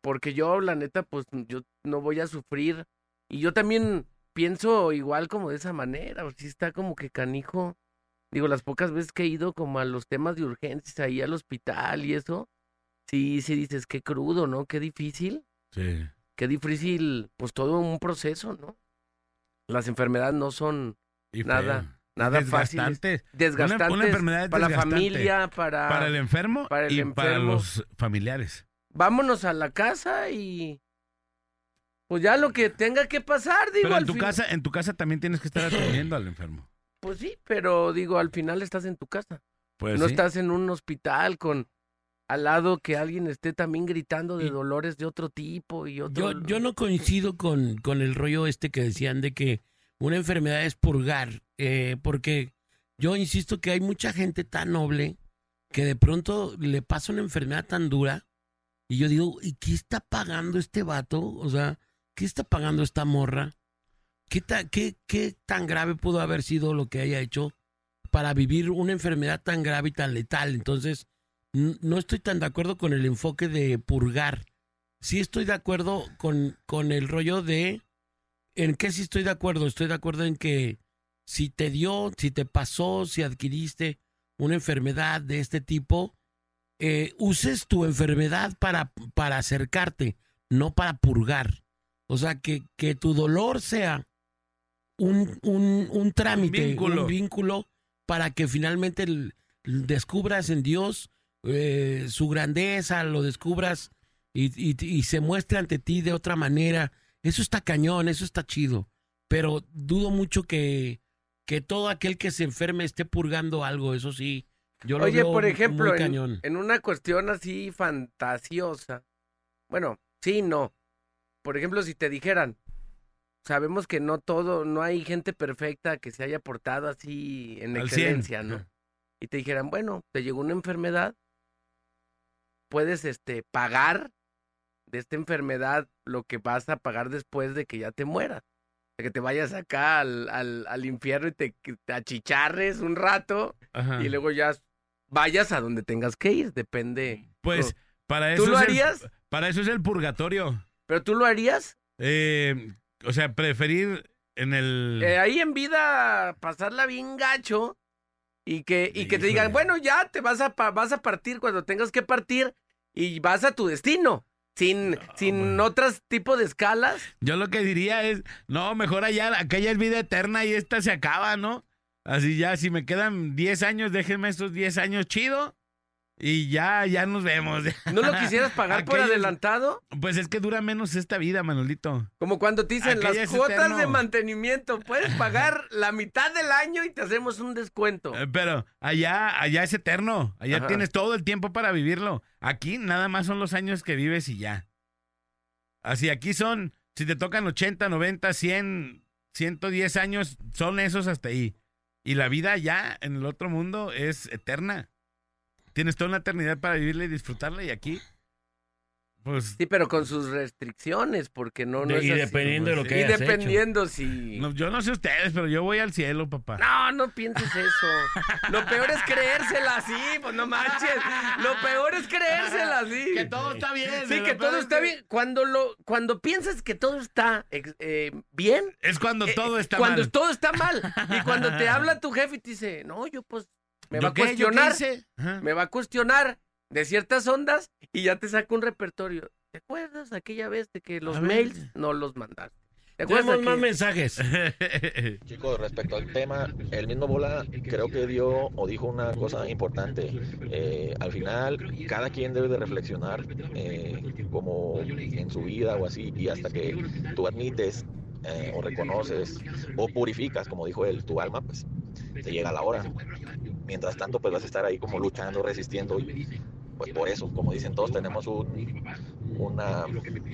porque yo, la neta, pues yo no voy a sufrir. Y yo también pienso igual como de esa manera. O si está como que canijo. Digo, las pocas veces que he ido como a los temas de urgencias ahí al hospital y eso. Sí, sí dices, qué crudo, ¿no? Qué difícil. Sí. Qué difícil, pues todo un proceso, ¿no? Las enfermedades no son Y nada, feo. Nada fáciles. Desgastantes. Desgastantes Una, una enfermedad para la familia, para... Para el enfermo para el y para los familiares. vámonos a la casa y pues ya lo que tenga que pasar, digo, Pero al en tu fin- casa, en tu casa también tienes que estar atendiendo al enfermo. Pues sí, pero digo, al final estás en tu casa. Pues no sí. estás en un hospital con al lado que alguien esté también gritando de Y- dolores de otro tipo y otro. Yo, yo no coincido con, con el rollo este que decían de que una enfermedad es purgar, eh, porque yo insisto que hay mucha gente tan noble que de pronto le pasa una enfermedad tan dura y yo digo, ¿y qué está pagando este vato? O sea, ¿qué está pagando esta morra? ¿Qué, qué, qué tan grave pudo haber sido lo que haya hecho para vivir una enfermedad tan grave y tan letal? Entonces, no estoy tan de acuerdo con el enfoque de purgar sí estoy de acuerdo con, con el rollo de... ¿En qué sí estoy de acuerdo? Estoy de acuerdo en que si te dio, si te pasó, si adquiriste una enfermedad de este tipo, eh, uses tu enfermedad para, para acercarte, no para purgar. O sea, que, que tu dolor sea un, un, un trámite, un vínculo. vínculo. para que finalmente descubras en Dios eh, su grandeza, lo descubras y, y- y se muestre ante ti de otra manera. Eso está cañón, eso está chido. Pero dudo mucho que, que todo aquel que se enferme esté purgando algo, eso sí. Yo lo Oye, veo por ejemplo, muy en, cañón. en una cuestión así fantasiosa. Bueno, sí, no. Por ejemplo, si te dijeran, sabemos que no todo, no hay gente perfecta que se haya portado así en Al excelencia, 100. ¿no? Y te dijeran, bueno, te llegó una enfermedad, puedes este pagar de esta enfermedad lo que vas a pagar después de que ya te mueras. Que te vayas acá al, al, al infierno y te, te achicharres un rato Ajá. y luego ya vayas a donde tengas que ir, depende. Pues para ¿Tú eso lo es el- harías? para eso es el purgatorio. ¿Pero tú lo harías? Eh, o sea, preferir en el... Eh, ahí en vida pasarla bien gacho y que, y que te digan, bueno, ya te vas a, vas a partir cuando tengas que partir y vas a tu destino. Sin, sin otros tipo de escalas. Yo lo que diría es, no, mejor allá, ya es vida eterna y esta se acaba, ¿no? Así ya, si me quedan 10 años, déjenme estos 10 años chido y ya, ya nos vemos. ¿No lo quisieras pagar por adelantado? Pues es que dura menos esta vida, Manolito. Como cuando te dicen Aquella las cuotas de mantenimiento. Puedes pagar la mitad del año y te hacemos un descuento. Eh, Pero allá, allá es eterno. Allá Ajá. tienes todo el tiempo para vivirlo. Aquí nada más son los años que vives y ya. Así, aquí son, si te tocan 80, 90, 100, 110 años, son esos hasta ahí. Y la vida ya en el otro mundo es eterna. Tienes toda una eternidad para vivirla y disfrutarla y aquí, pues... Sí, pero con sus restricciones, porque no, no De- es y así. dependiendo de lo que Y hayas hecho. dependiendo si... no, yo no sé ustedes, pero yo voy al cielo, papá. No, no pienses eso. Lo peor es creérsela así, pues no manches. Lo peor es creérsela así. Que todo está bien. Sí, que todo es está bien. Cuando lo, cuando piensas que todo está eh, bien, Es cuando todo está cuando mal. todo está mal. Y cuando te habla tu jefe y te dice, no, yo pues me ¿Yo va a cuestionar, me va a cuestionar de ciertas ondas y ya te saca un repertorio. ¿Te acuerdas aquella vez de que los A ver. mails no los mandaste? ¿Te acuerdas Tenemos más aquella- mensajes. Chicos, respecto al tema, el mismo Bola creo que dio o dijo una cosa importante. Eh, al final, cada quien debe de reflexionar eh, como en su vida o así, y hasta que tú admites eh, o reconoces o purificas, como dijo él, tu alma, pues te llega la hora. Mientras tanto, pues vas a estar ahí como luchando, resistiendo, y pues por eso, como dicen todos, tenemos un- una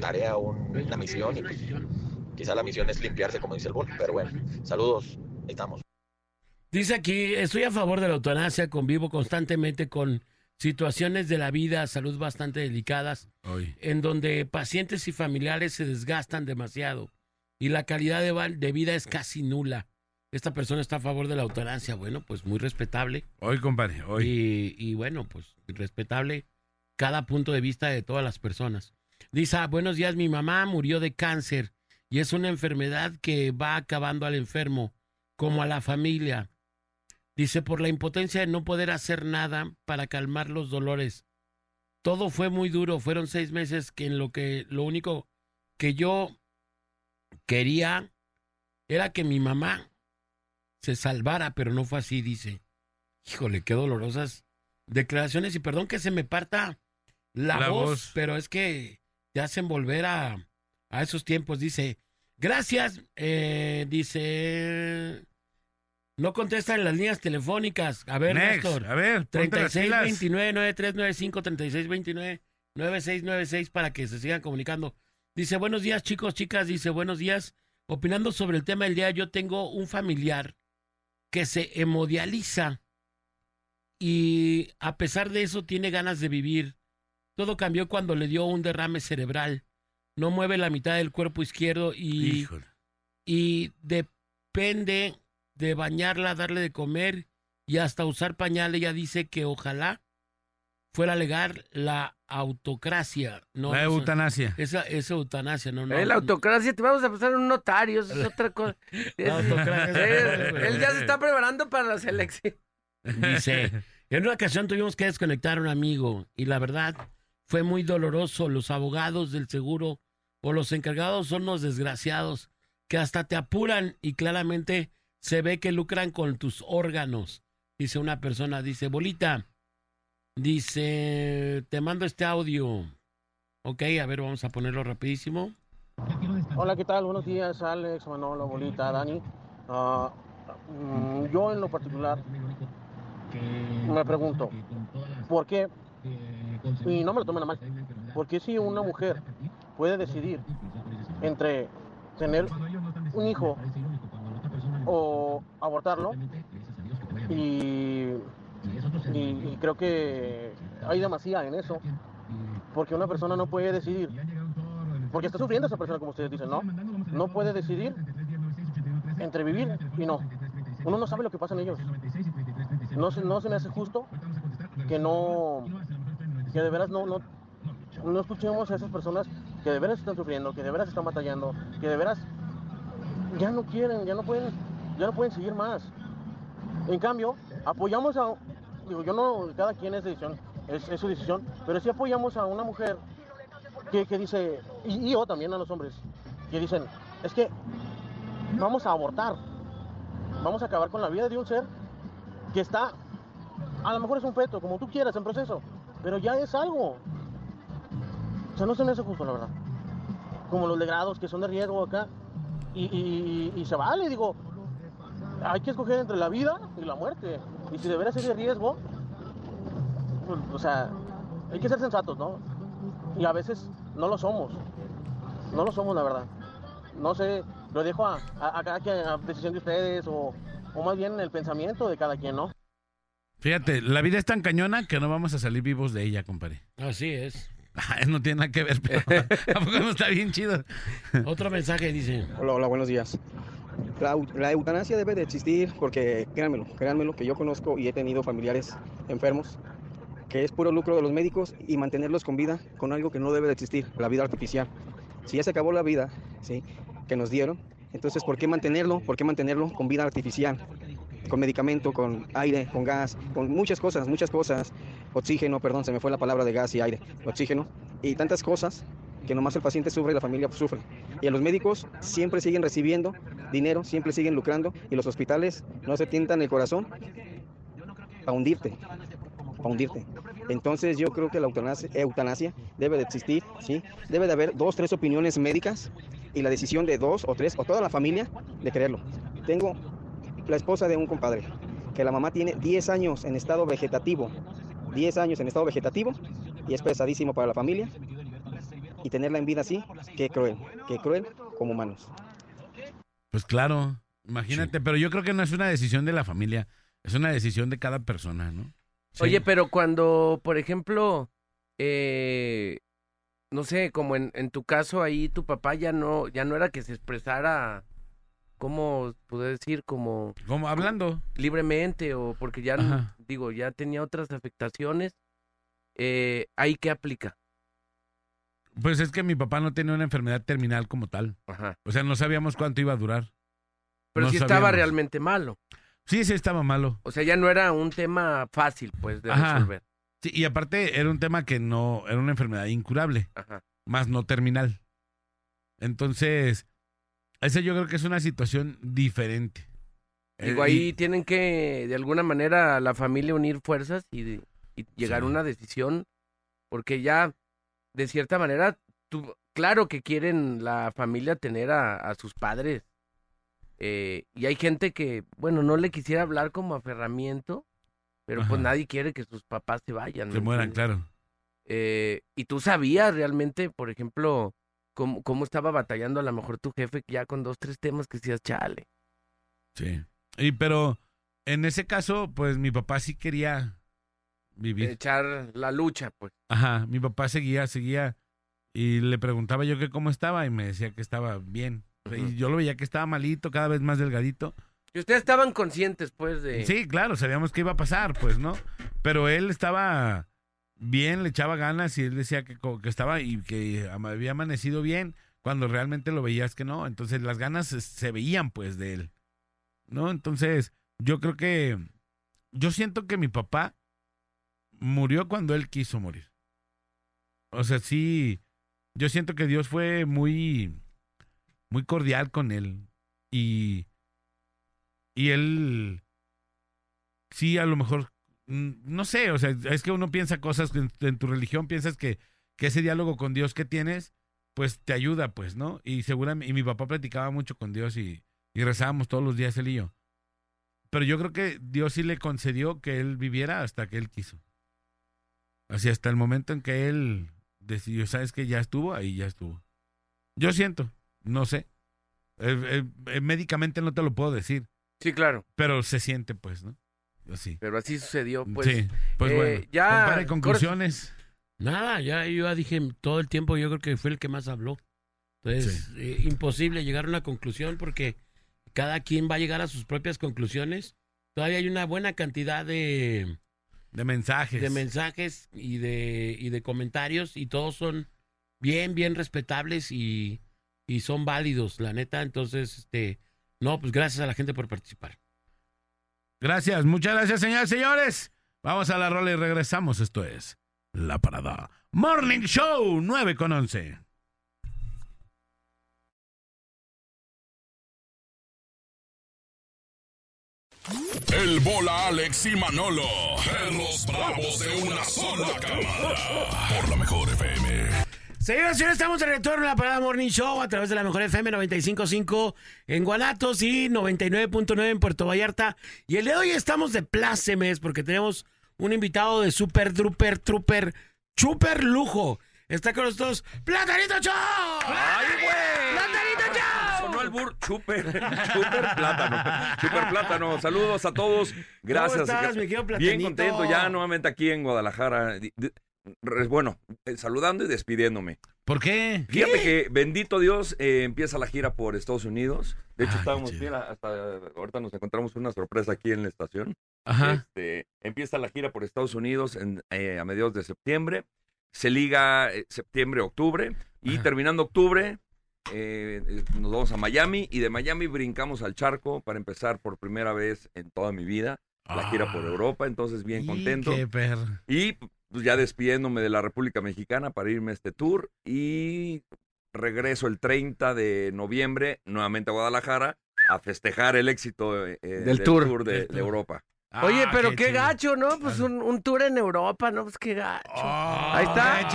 tarea, un- una misión, y pues quizá la misión es limpiarse, como dice el Bola. Pero bueno, saludos, ahí estamos. Dice aquí, estoy a favor de la eutanasia, convivo constantemente con situaciones de la vida, salud bastante delicadas, en donde pacientes y familiares se desgastan demasiado y la calidad de vida es casi nula. Esta persona está a favor de la eutanasia, bueno, pues muy respetable. Hoy, compadre, hoy. Y, y bueno, pues respetable cada punto de vista de todas las personas. Dice, "Ah, buenos días, mi mamá murió de cáncer y es una enfermedad que va acabando al enfermo, como a la familia. Dice, por la impotencia de no poder hacer nada para calmar los dolores. Todo fue muy duro, fueron seis meses que en lo que lo único que yo quería era que mi mamá se salvara, pero no fue así, dice. Híjole, qué dolorosas declaraciones y perdón que se me parta la, La voz, voz. pero es que te hacen volver a, a esos tiempos. Dice, gracias, eh, dice, no contestan las líneas telefónicas. A ver, Next, Néstor. a ver, ponte las pilas. 3629-9395, 3629-9696 para que se sigan comunicando. Dice, buenos días chicos, chicas, dice, buenos días. Opinando sobre el tema del día, yo tengo un familiar que se hemodializa y a pesar de eso tiene ganas de vivir. Todo cambió cuando le dio un derrame cerebral. No mueve la mitad del cuerpo izquierdo y, Híjole. y depende de bañarla, darle de comer y hasta usar pañal. Ella dice que ojalá fuera legal la autocracia. No, La eutanasia. Esa, esa eutanasia, no, no. Eh, la autocracia, te vamos a pasar un notario, eso es otra cosa. La autocracia es cosa. él ya se está preparando para las elecciones. Dice, en una ocasión tuvimos que desconectar a un amigo y la verdad fue muy doloroso. Los abogados del seguro o los encargados son los desgraciados que hasta te apuran y claramente se ve que lucran con tus órganos. Dice una persona, dice, Bolita, dice, te mando este audio. Ok, a ver, vamos a ponerlo rapidísimo. Hola, ¿qué tal? Buenos días, Alex, Manolo, Bolita, Dani. Mm, yo en lo particular me pregunto, ¿por qué? Y no me lo tomen a mal. ¿Por qué si una mujer puede decidir entre tener un hijo o abortarlo? Y, y- y creo que hay demasía en eso. Porque una persona no puede decidir. Porque está sufriendo esa persona, como ustedes dicen, ¿no? No puede decidir entre vivir y no. Uno no sabe lo que pasa en ellos. No se, no se me hace justo que no, que de veras no, no, no escuchemos a esas personas que de veras están sufriendo, que de veras están batallando, que de veras ya no quieren, ya no pueden, ya no pueden seguir más. En cambio, apoyamos a, digo, yo no, cada quien es decisión, es, su decisión, pero sí apoyamos a una mujer que, que dice, y, yo también a los hombres, que dicen, es que vamos a abortar, vamos a acabar con la vida de un ser que está, a lo mejor es un feto, como tú quieras, en proceso, pero ya es algo. O sea, no se me hace justo, la verdad. Como los legrados que son de riesgo acá, y- y- y se vale, digo, hay que escoger entre la vida y la muerte. Y si de veras es de riesgo, pues, o sea, hay que ser sensatos, ¿no? Y a veces no lo somos. No lo somos, la verdad. No sé, lo dejo a, a, a cada quien, a decisión de ustedes o, o más bien en el pensamiento de cada quien, ¿no? Fíjate, la vida es tan cañona que no vamos a salir vivos de ella, compadre. Así es. no tiene nada que ver, pero ¿a poco no está bien chido? Otro mensaje dice. Hola, hola, buenos días. La, eu- la eutanasia debe de existir porque, créanmelo, créanmelo, que yo conozco y he tenido familiares enfermos, que es puro lucro de los médicos y mantenerlos con vida con algo que no debe de existir, la vida artificial. Si ya se acabó la vida, ¿sí? Que nos dieron, entonces, ¿por qué mantenerlo? ¿Por qué mantenerlo con vida artificial? Con medicamento, con aire, con gas, con muchas cosas, muchas cosas. Oxígeno, perdón, se me fue la palabra de gas y aire. Oxígeno. Y tantas cosas que nomás el paciente sufre y la familia sufre. Y a los médicos siempre siguen recibiendo dinero, siempre siguen lucrando y los hospitales no se tientan el corazón para hundirte, para hundirte. Entonces yo creo que la eutanasia, eutanasia debe de existir, ¿sí? Debe de haber dos, tres opiniones médicas y la decisión de dos o tres o toda la familia de quererlo. Tengo la esposa de un compadre, que la mamá tiene 10 años en estado vegetativo, 10 años en estado vegetativo y es pesadísimo para la familia y tenerla en vida así, qué cruel, qué cruel como humanos. Pues claro, imagínate, pero yo creo que no es una decisión de la familia, es una decisión de cada persona, ¿no? Oye, pero cuando, por ejemplo, eh, no sé, como en, en tu caso ahí tu papá ya no, ya no era que se expresara, ¿cómo puedo decir? Como... Como hablando. Libremente o porque ya, Ajá. digo, ya tenía otras afectaciones. Eh, ¿Ahí qué aplica? Pues es que mi papá no tenía una enfermedad terminal como tal. Ajá. O sea, no sabíamos cuánto iba a durar. Pero No si estaba sabíamos. realmente malo. Sí, sí estaba malo. O sea, ya no era un tema fácil, pues, de Ajá. resolver. Sí, y aparte era un tema que no, era una enfermedad incurable, Ajá. más no terminal. Entonces, esa yo creo que es una situación diferente. Digo, Eh, ahí tienen que, de alguna manera, la familia unir fuerzas y, de- y llegar a una decisión, porque ya, de cierta manera, tú, claro que quieren la familia tener a, a sus padres, eh, y hay gente que, bueno, no le quisiera hablar como aferramiento, pero pues nadie quiere que sus papás se vayan. Se ¿me mueran, entiendes? claro. Eh, y tú sabías realmente, por ejemplo, cómo, cómo estaba batallando a lo mejor tu jefe ya con dos, tres temas que decías, chale. Sí. Y pero en ese caso, pues mi papá sí quería vivir. Echar la lucha, pues. Ajá, mi papá seguía, seguía. Y le preguntaba yo que cómo estaba y me decía que estaba bien. Y yo lo veía que estaba malito, cada vez más delgadito. Y ustedes estaban conscientes, pues, de... Sí, claro, sabíamos que iba a pasar, pues, ¿no? Pero él estaba bien, le echaba ganas y él decía que, que estaba y que había amanecido bien cuando realmente lo veías que no. Entonces las ganas se veían, pues, de él. ¿No? Entonces, yo creo que... Yo siento que mi papá murió cuando él quiso morir. O sea, sí, yo siento que Dios fue muy, muy cordial con él. Y, y él, sí, a lo mejor, no sé, o sea, es que uno piensa cosas en, en tu religión, piensas que, que ese diálogo con Dios que tienes, pues te ayuda, pues, ¿no? Y seguramente, y mi papá platicaba mucho con Dios y, y rezábamos todos los días él y yo. Pero yo creo que Dios sí le concedió que él viviera hasta que él quiso. Así hasta el momento en que él decidió, sabes que ya estuvo, ahí ya estuvo. Yo siento, no sé. Eh, eh, eh, médicamente no te lo puedo decir. Sí, claro. Pero se siente, pues, ¿no? Así. Pero así sucedió, pues. sí, pues eh, bueno. ya... Compadre, conclusiones. Nada, ya yo ya dije todo el tiempo, yo creo que fue el que más habló. Entonces, eh, imposible llegar a una conclusión porque cada quien va a llegar a sus propias conclusiones. Todavía hay una buena cantidad de, de mensajes. De mensajes y de, y de comentarios y todos son bien, bien respetables y, y son válidos, la neta. Entonces, este, no, pues gracias a la gente por participar. Gracias, muchas gracias, señores y señores. Vamos a la rola y regresamos. Esto es La Parada Morning Show 9 con 11. El bola Alex y Manolo, perros bravos de una sola cámara. Por la mejor FM. Señoras y señores, estamos de retorno a la Parada Morning Show a través de la mejor FM 95.5 en Guanatos y 99.9 en Puerto Vallarta. Y el de hoy estamos de plácemes porque tenemos un invitado de super, druper, trooper, super lujo. Está con nosotros Platanito Show. ¡Ay, güey! ¡Platanito Show! Sonó el bur... Chuper, chuper plátano. Chuper plátano. Saludos a todos. Gracias. estás, mi querido Bien contento ya nuevamente aquí en Guadalajara. Bueno, eh, saludando y despidiéndome. ¿Por qué? Fíjate que, bendito Dios, eh, empieza la gira por Estados Unidos. De hecho, Ah, estábamos, mira, hasta ahorita nos encontramos una sorpresa aquí en la estación. Ajá. Este, empieza la gira por Estados Unidos en, eh, a mediados de septiembre. Se liga eh, septiembre-octubre. Y terminando octubre, eh, eh, nos vamos a Miami. Y de Miami brincamos al charco para empezar por primera vez en toda mi vida la gira por Europa. Entonces, bien contento. Ah. Qué perro. Y pues, ya despidiéndome de la República Mexicana para irme a este tour y regreso el 30 de noviembre nuevamente a Guadalajara a festejar el éxito eh, eh, Del tour. de, Del de Europa. Oye, Ah, pero qué qué, gacho, ¿no? Pues un, un tour en Europa, ¿no? Pues qué gacho. Ahí está. Ahí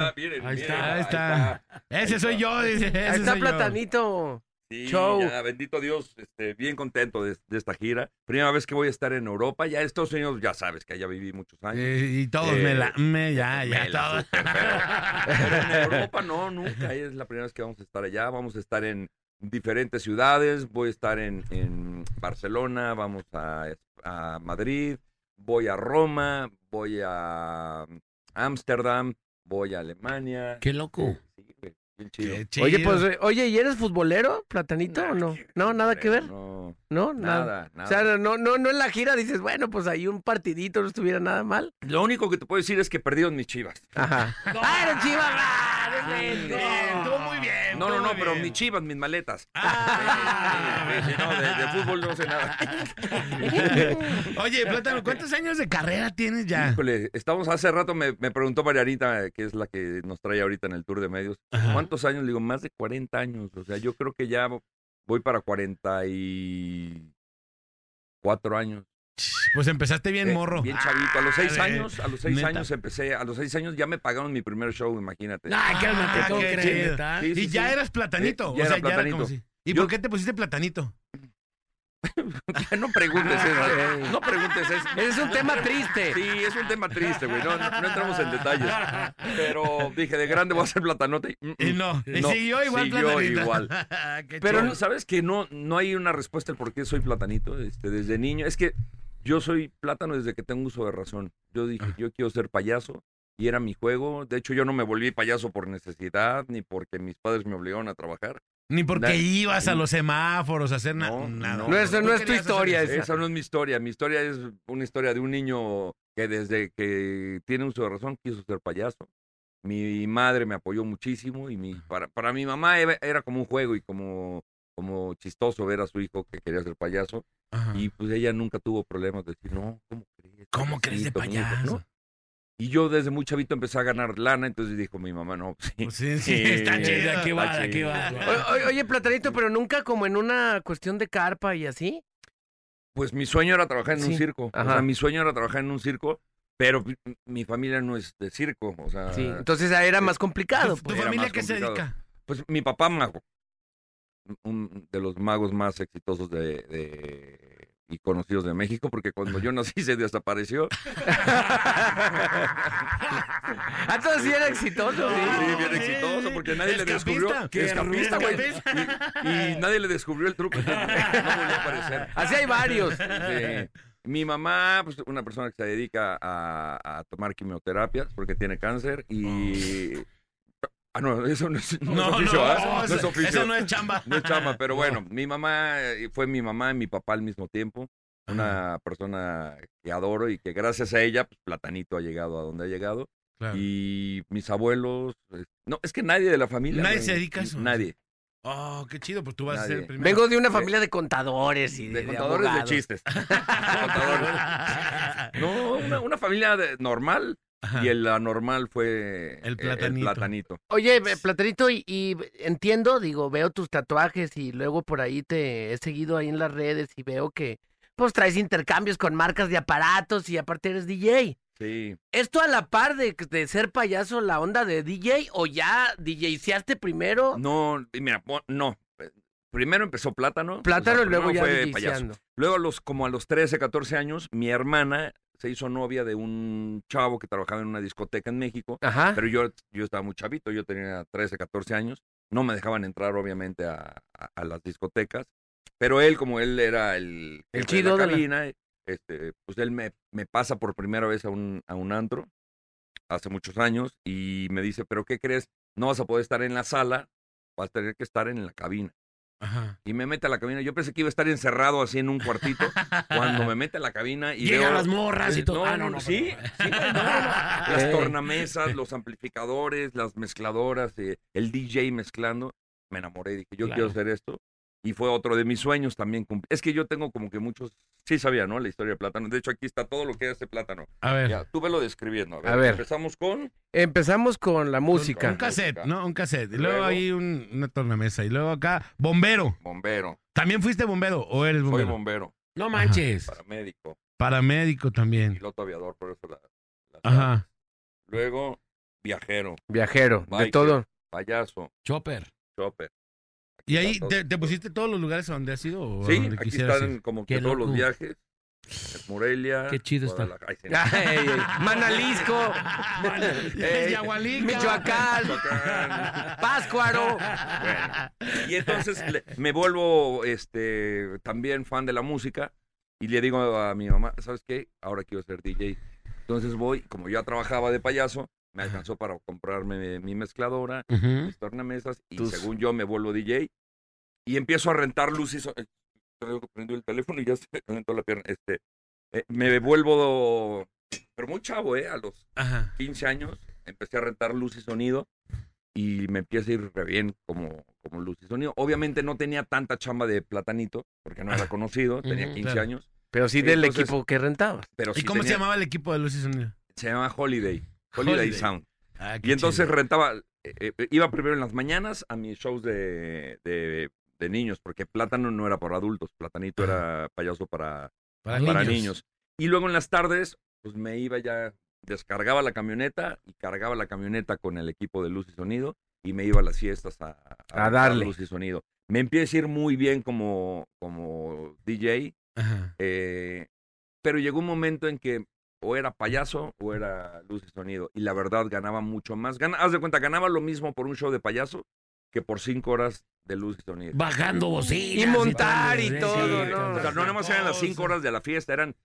está, miren, ahí miren, está, ahí ahí está. Ese soy yo, dice. Ese Ahí está soy yo. Platanito. Sí, Show. ya, bendito Dios, este, bien contento de, de esta gira. Primera vez que voy a estar en Europa. Ya Estados Unidos, ya sabes que allá viví muchos años. Eh, y todos Eh, me la... Me, ya, ya, me todos. super, pero, pero en Europa no, nunca. Es la primera vez que vamos a estar allá. Vamos a estar en diferentes ciudades. Voy a estar en, en Barcelona, vamos a, a Madrid, voy a Roma, voy a Ámsterdam, voy a Alemania. Qué loco. Sí, güey, bien chido. Oye, pues, eh, oye, ¿y eres futbolero, Platanito, o no? No, nada que ver. No, No, nada, O sea, no, no, no en la gira dices, bueno, pues ahí un partidito no estuviera nada mal. Lo único que te puedo decir es que perdieron mis chivas. Ajá. ¡Ah, eran chivas! ¡Ah, no inventes! Estuvo muy bien. No, no, no, pero mis chivas, mis maletas. Sí, sí, sí, no, de, de fútbol no sé nada. Oye, Plátano, ¿cuántos años de carrera tienes ya? Híjole, estamos hace rato, me, me preguntó Marianita, que es la que nos trae ahorita en el tour de medios, ¿cuántos años? Le digo, más de 40 años. O sea, yo creo que ya voy para 44 años. Pues empezaste bien Eh, morro. Bien chavito. A los seis Ah, años, a los seis neta. años empecé, a los seis años ya me pagaron mi primer show, imagínate. Ah, cálmate, ¿cómo qué crees? chido. Sí, y sí, ya sí. eras platanito. Eh, ya o sea, era ya era como platanito. si- ¿Y Yo- por qué te pusiste platanito? no preguntes eso. No preguntes eso. Es un tema triste. Sí, es un tema triste, güey. No, no, no entramos en detalles. Pero dije, de grande voy a ser platanote. Mm, mm. Y no, y siguió igual siguió platanito. igual. Qué Pero sabes que no, no hay una respuesta al por qué soy platanito. Este, desde niño. Es que yo soy plátano desde que tengo uso de razón. Yo dije, Ah. yo quiero ser payaso. Y era mi juego. De hecho, yo no me volví payaso por necesidad, ni porque mis padres me obligaron a trabajar. Ni porque Na- ibas a los semáforos a hacer na- nada. No, eso Tú no es tu historia, esa. Esa no es mi historia. Mi historia es una historia de un niño que desde que tiene uso de razón quiso ser payaso. Mi madre me apoyó muchísimo y mi, para, para mi mamá era, era como un juego y como, como chistoso ver a su hijo que quería ser payaso. Ajá. Y pues ella nunca tuvo problemas de decir, no, ¿cómo crees? ¿Cómo crees de Payasito, mijo?", payaso? ¿no? Y yo desde muy chavito empecé a ganar lana, entonces dijo mi mamá, no, pues sí. Sí, sí, está chido. Aquí va, aquí va. O- Oye, Platanito, pero nunca como en una cuestión de carpa y así. Pues mi sueño era trabajar en un circo. O sea, mi sueño era trabajar en un circo, pero mi- mi familia no es de circo. O sea, Sí, entonces era más complicado. ¿Tu pues. familia qué se dedica? Pues mi papá mago. Un de los magos más exitosos de, de- y conocidos de México, porque cuando yo nací se desapareció. Ah, entonces sí era exitoso. Sí, Sí. bien exitoso, porque nadie le descubrió. Qué Escapista, güey. Y, y nadie le descubrió el truco. No volvió a aparecer. Así hay varios. Sí. Mi mamá, pues una persona que se dedica a, a tomar quimioterapias porque tiene cáncer y... Ah, no, eso no es, no es No, oficio, no, ¿ah? No eso- es oficio. eso no es chamba. No es chamba, pero bueno, mi mamá eh, fue mi mamá y mi papá al mismo tiempo. Una persona que adoro y que gracias a ella, pues Platanito ha llegado a donde ha llegado. Claro. Y mis abuelos, eh, no, es que nadie de la familia. Nadie güey, se dedica a eso. Nadie. Oh, qué chido, pues tú vas a ser el primero. Vengo de una familia de contadores y de, De contadores de chistes. Contadores. No, una, una familia de- normal y el anormal fue El eh, platanito. platanito. Oye, Platanito, y, y entiendo, digo, veo tus tatuajes y luego por ahí te he seguido ahí en las redes y veo que pues traes intercambios con marcas de aparatos y aparte eres DJ. Sí. ¿Esto a la par de, de ser payaso la onda de DJ o ya DJseaste primero? No, mira, no. Primero empezó Plátano. Plátano y luego ya fue payaso. Luego, a los, como a los 13, 14 años, mi hermana se hizo novia de un chavo que trabajaba en una discoteca en México. Ajá. Pero yo, yo estaba muy chavito, yo tenía 13, 14 años. no me dejaban entrar obviamente a, a- a las discotecas, pero él como él era el, El chido de de la la- cabina, este, pues él me, me pasa por primera vez a un, a un antro hace muchos años y me dice, pero ¿qué crees? No vas a poder estar en la sala, vas a tener que estar en la cabina. Ajá. Y me mete a la cabina. Yo pensé que iba a estar encerrado así en un cuartito. cuando me mete a la cabina y veo... las morras y todo. No, Ah, no, no, sí. no. Las tornamesas, los amplificadores, las mezcladoras, eh, el DJ mezclando. Me enamoré y dije, yo Claro. quiero hacer esto. Y fue otro de mis sueños también. cumplir. Es que yo tengo como que muchos... Sí sabía, ¿no? La historia de plátano. De hecho, aquí está todo lo que es ese plátano. A ver. Ya, tú velo describiendo. A ver, A ver. empezamos con... Empezamos con la música. Un cassette, ¿no? Un cassette. Y luego, Luego- ahí un- una tornamesa. Y luego acá, bombero. Bombero. ¿También fuiste bombero o eres Soy bombero? bombero. No manches. Paramédico. Paramédico también. Piloto aviador, por eso la... la- Ajá. Luego, viajero. Viajero, de biker, todo. Payaso. Chopper. Chopper. ¿Y ahí te, te pusiste todos los lugares donde has ido? Sí, donde aquí están ir? como Qué que todos loco. los viajes. Morelia. Qué chido está. Manalisco. Michoacán. Páscuaro. Bueno, y entonces le- me vuelvo este también fan de la música y le digo a mi mamá, ¿sabes qué? Ahora quiero ser DJ. Entonces voy, como ya trabajaba de payaso, me alcanzó para comprarme mi mezcladora, Ujú. mis tornamesas y Tus- según yo me vuelvo DJ y empiezo a rentar luces. eh, Prendo el teléfono y ya se calentó la pierna. Este, eh, me vuelvo, pero muy chavo, ¿eh? A los Ajá. 15 años empecé a rentar luz y sonido y me empieza a ir re bien como, como luz y sonido. Obviamente no tenía tanta chamba de platanito porque no era conocido, tenía Ujú, 15 claro. años. Pero sí del Entonces- equipo que rentabas. Pero ¿Y sí cómo se tenía- llamaba el equipo de luz y sonido? Se llama Holiday. Holiday, Holiday. Sound. Ah, Y entonces chido. rentaba, eh, eh, iba primero en las mañanas a mis shows de, de, de niños, porque Plátano no era para adultos, Platanito era payaso para, Para, para niños. niños. Y luego en las tardes, pues me iba ya, descargaba la camioneta y cargaba la camioneta con el equipo de luz y sonido y me iba a las fiestas a, darle. luz y sonido. Me empieza a ir muy bien como, como DJ, eh, pero llegó un momento en que o era payaso o era luz y sonido. Y la verdad ganaba mucho más. Gana, haz de cuenta, ganaba lo mismo por un show de payaso que por cinco horas de luz y sonido. Bajando bocinas. Y montar y todo, sí, ¿no? O sea, no nada más eran las cinco horas de la fiesta, eran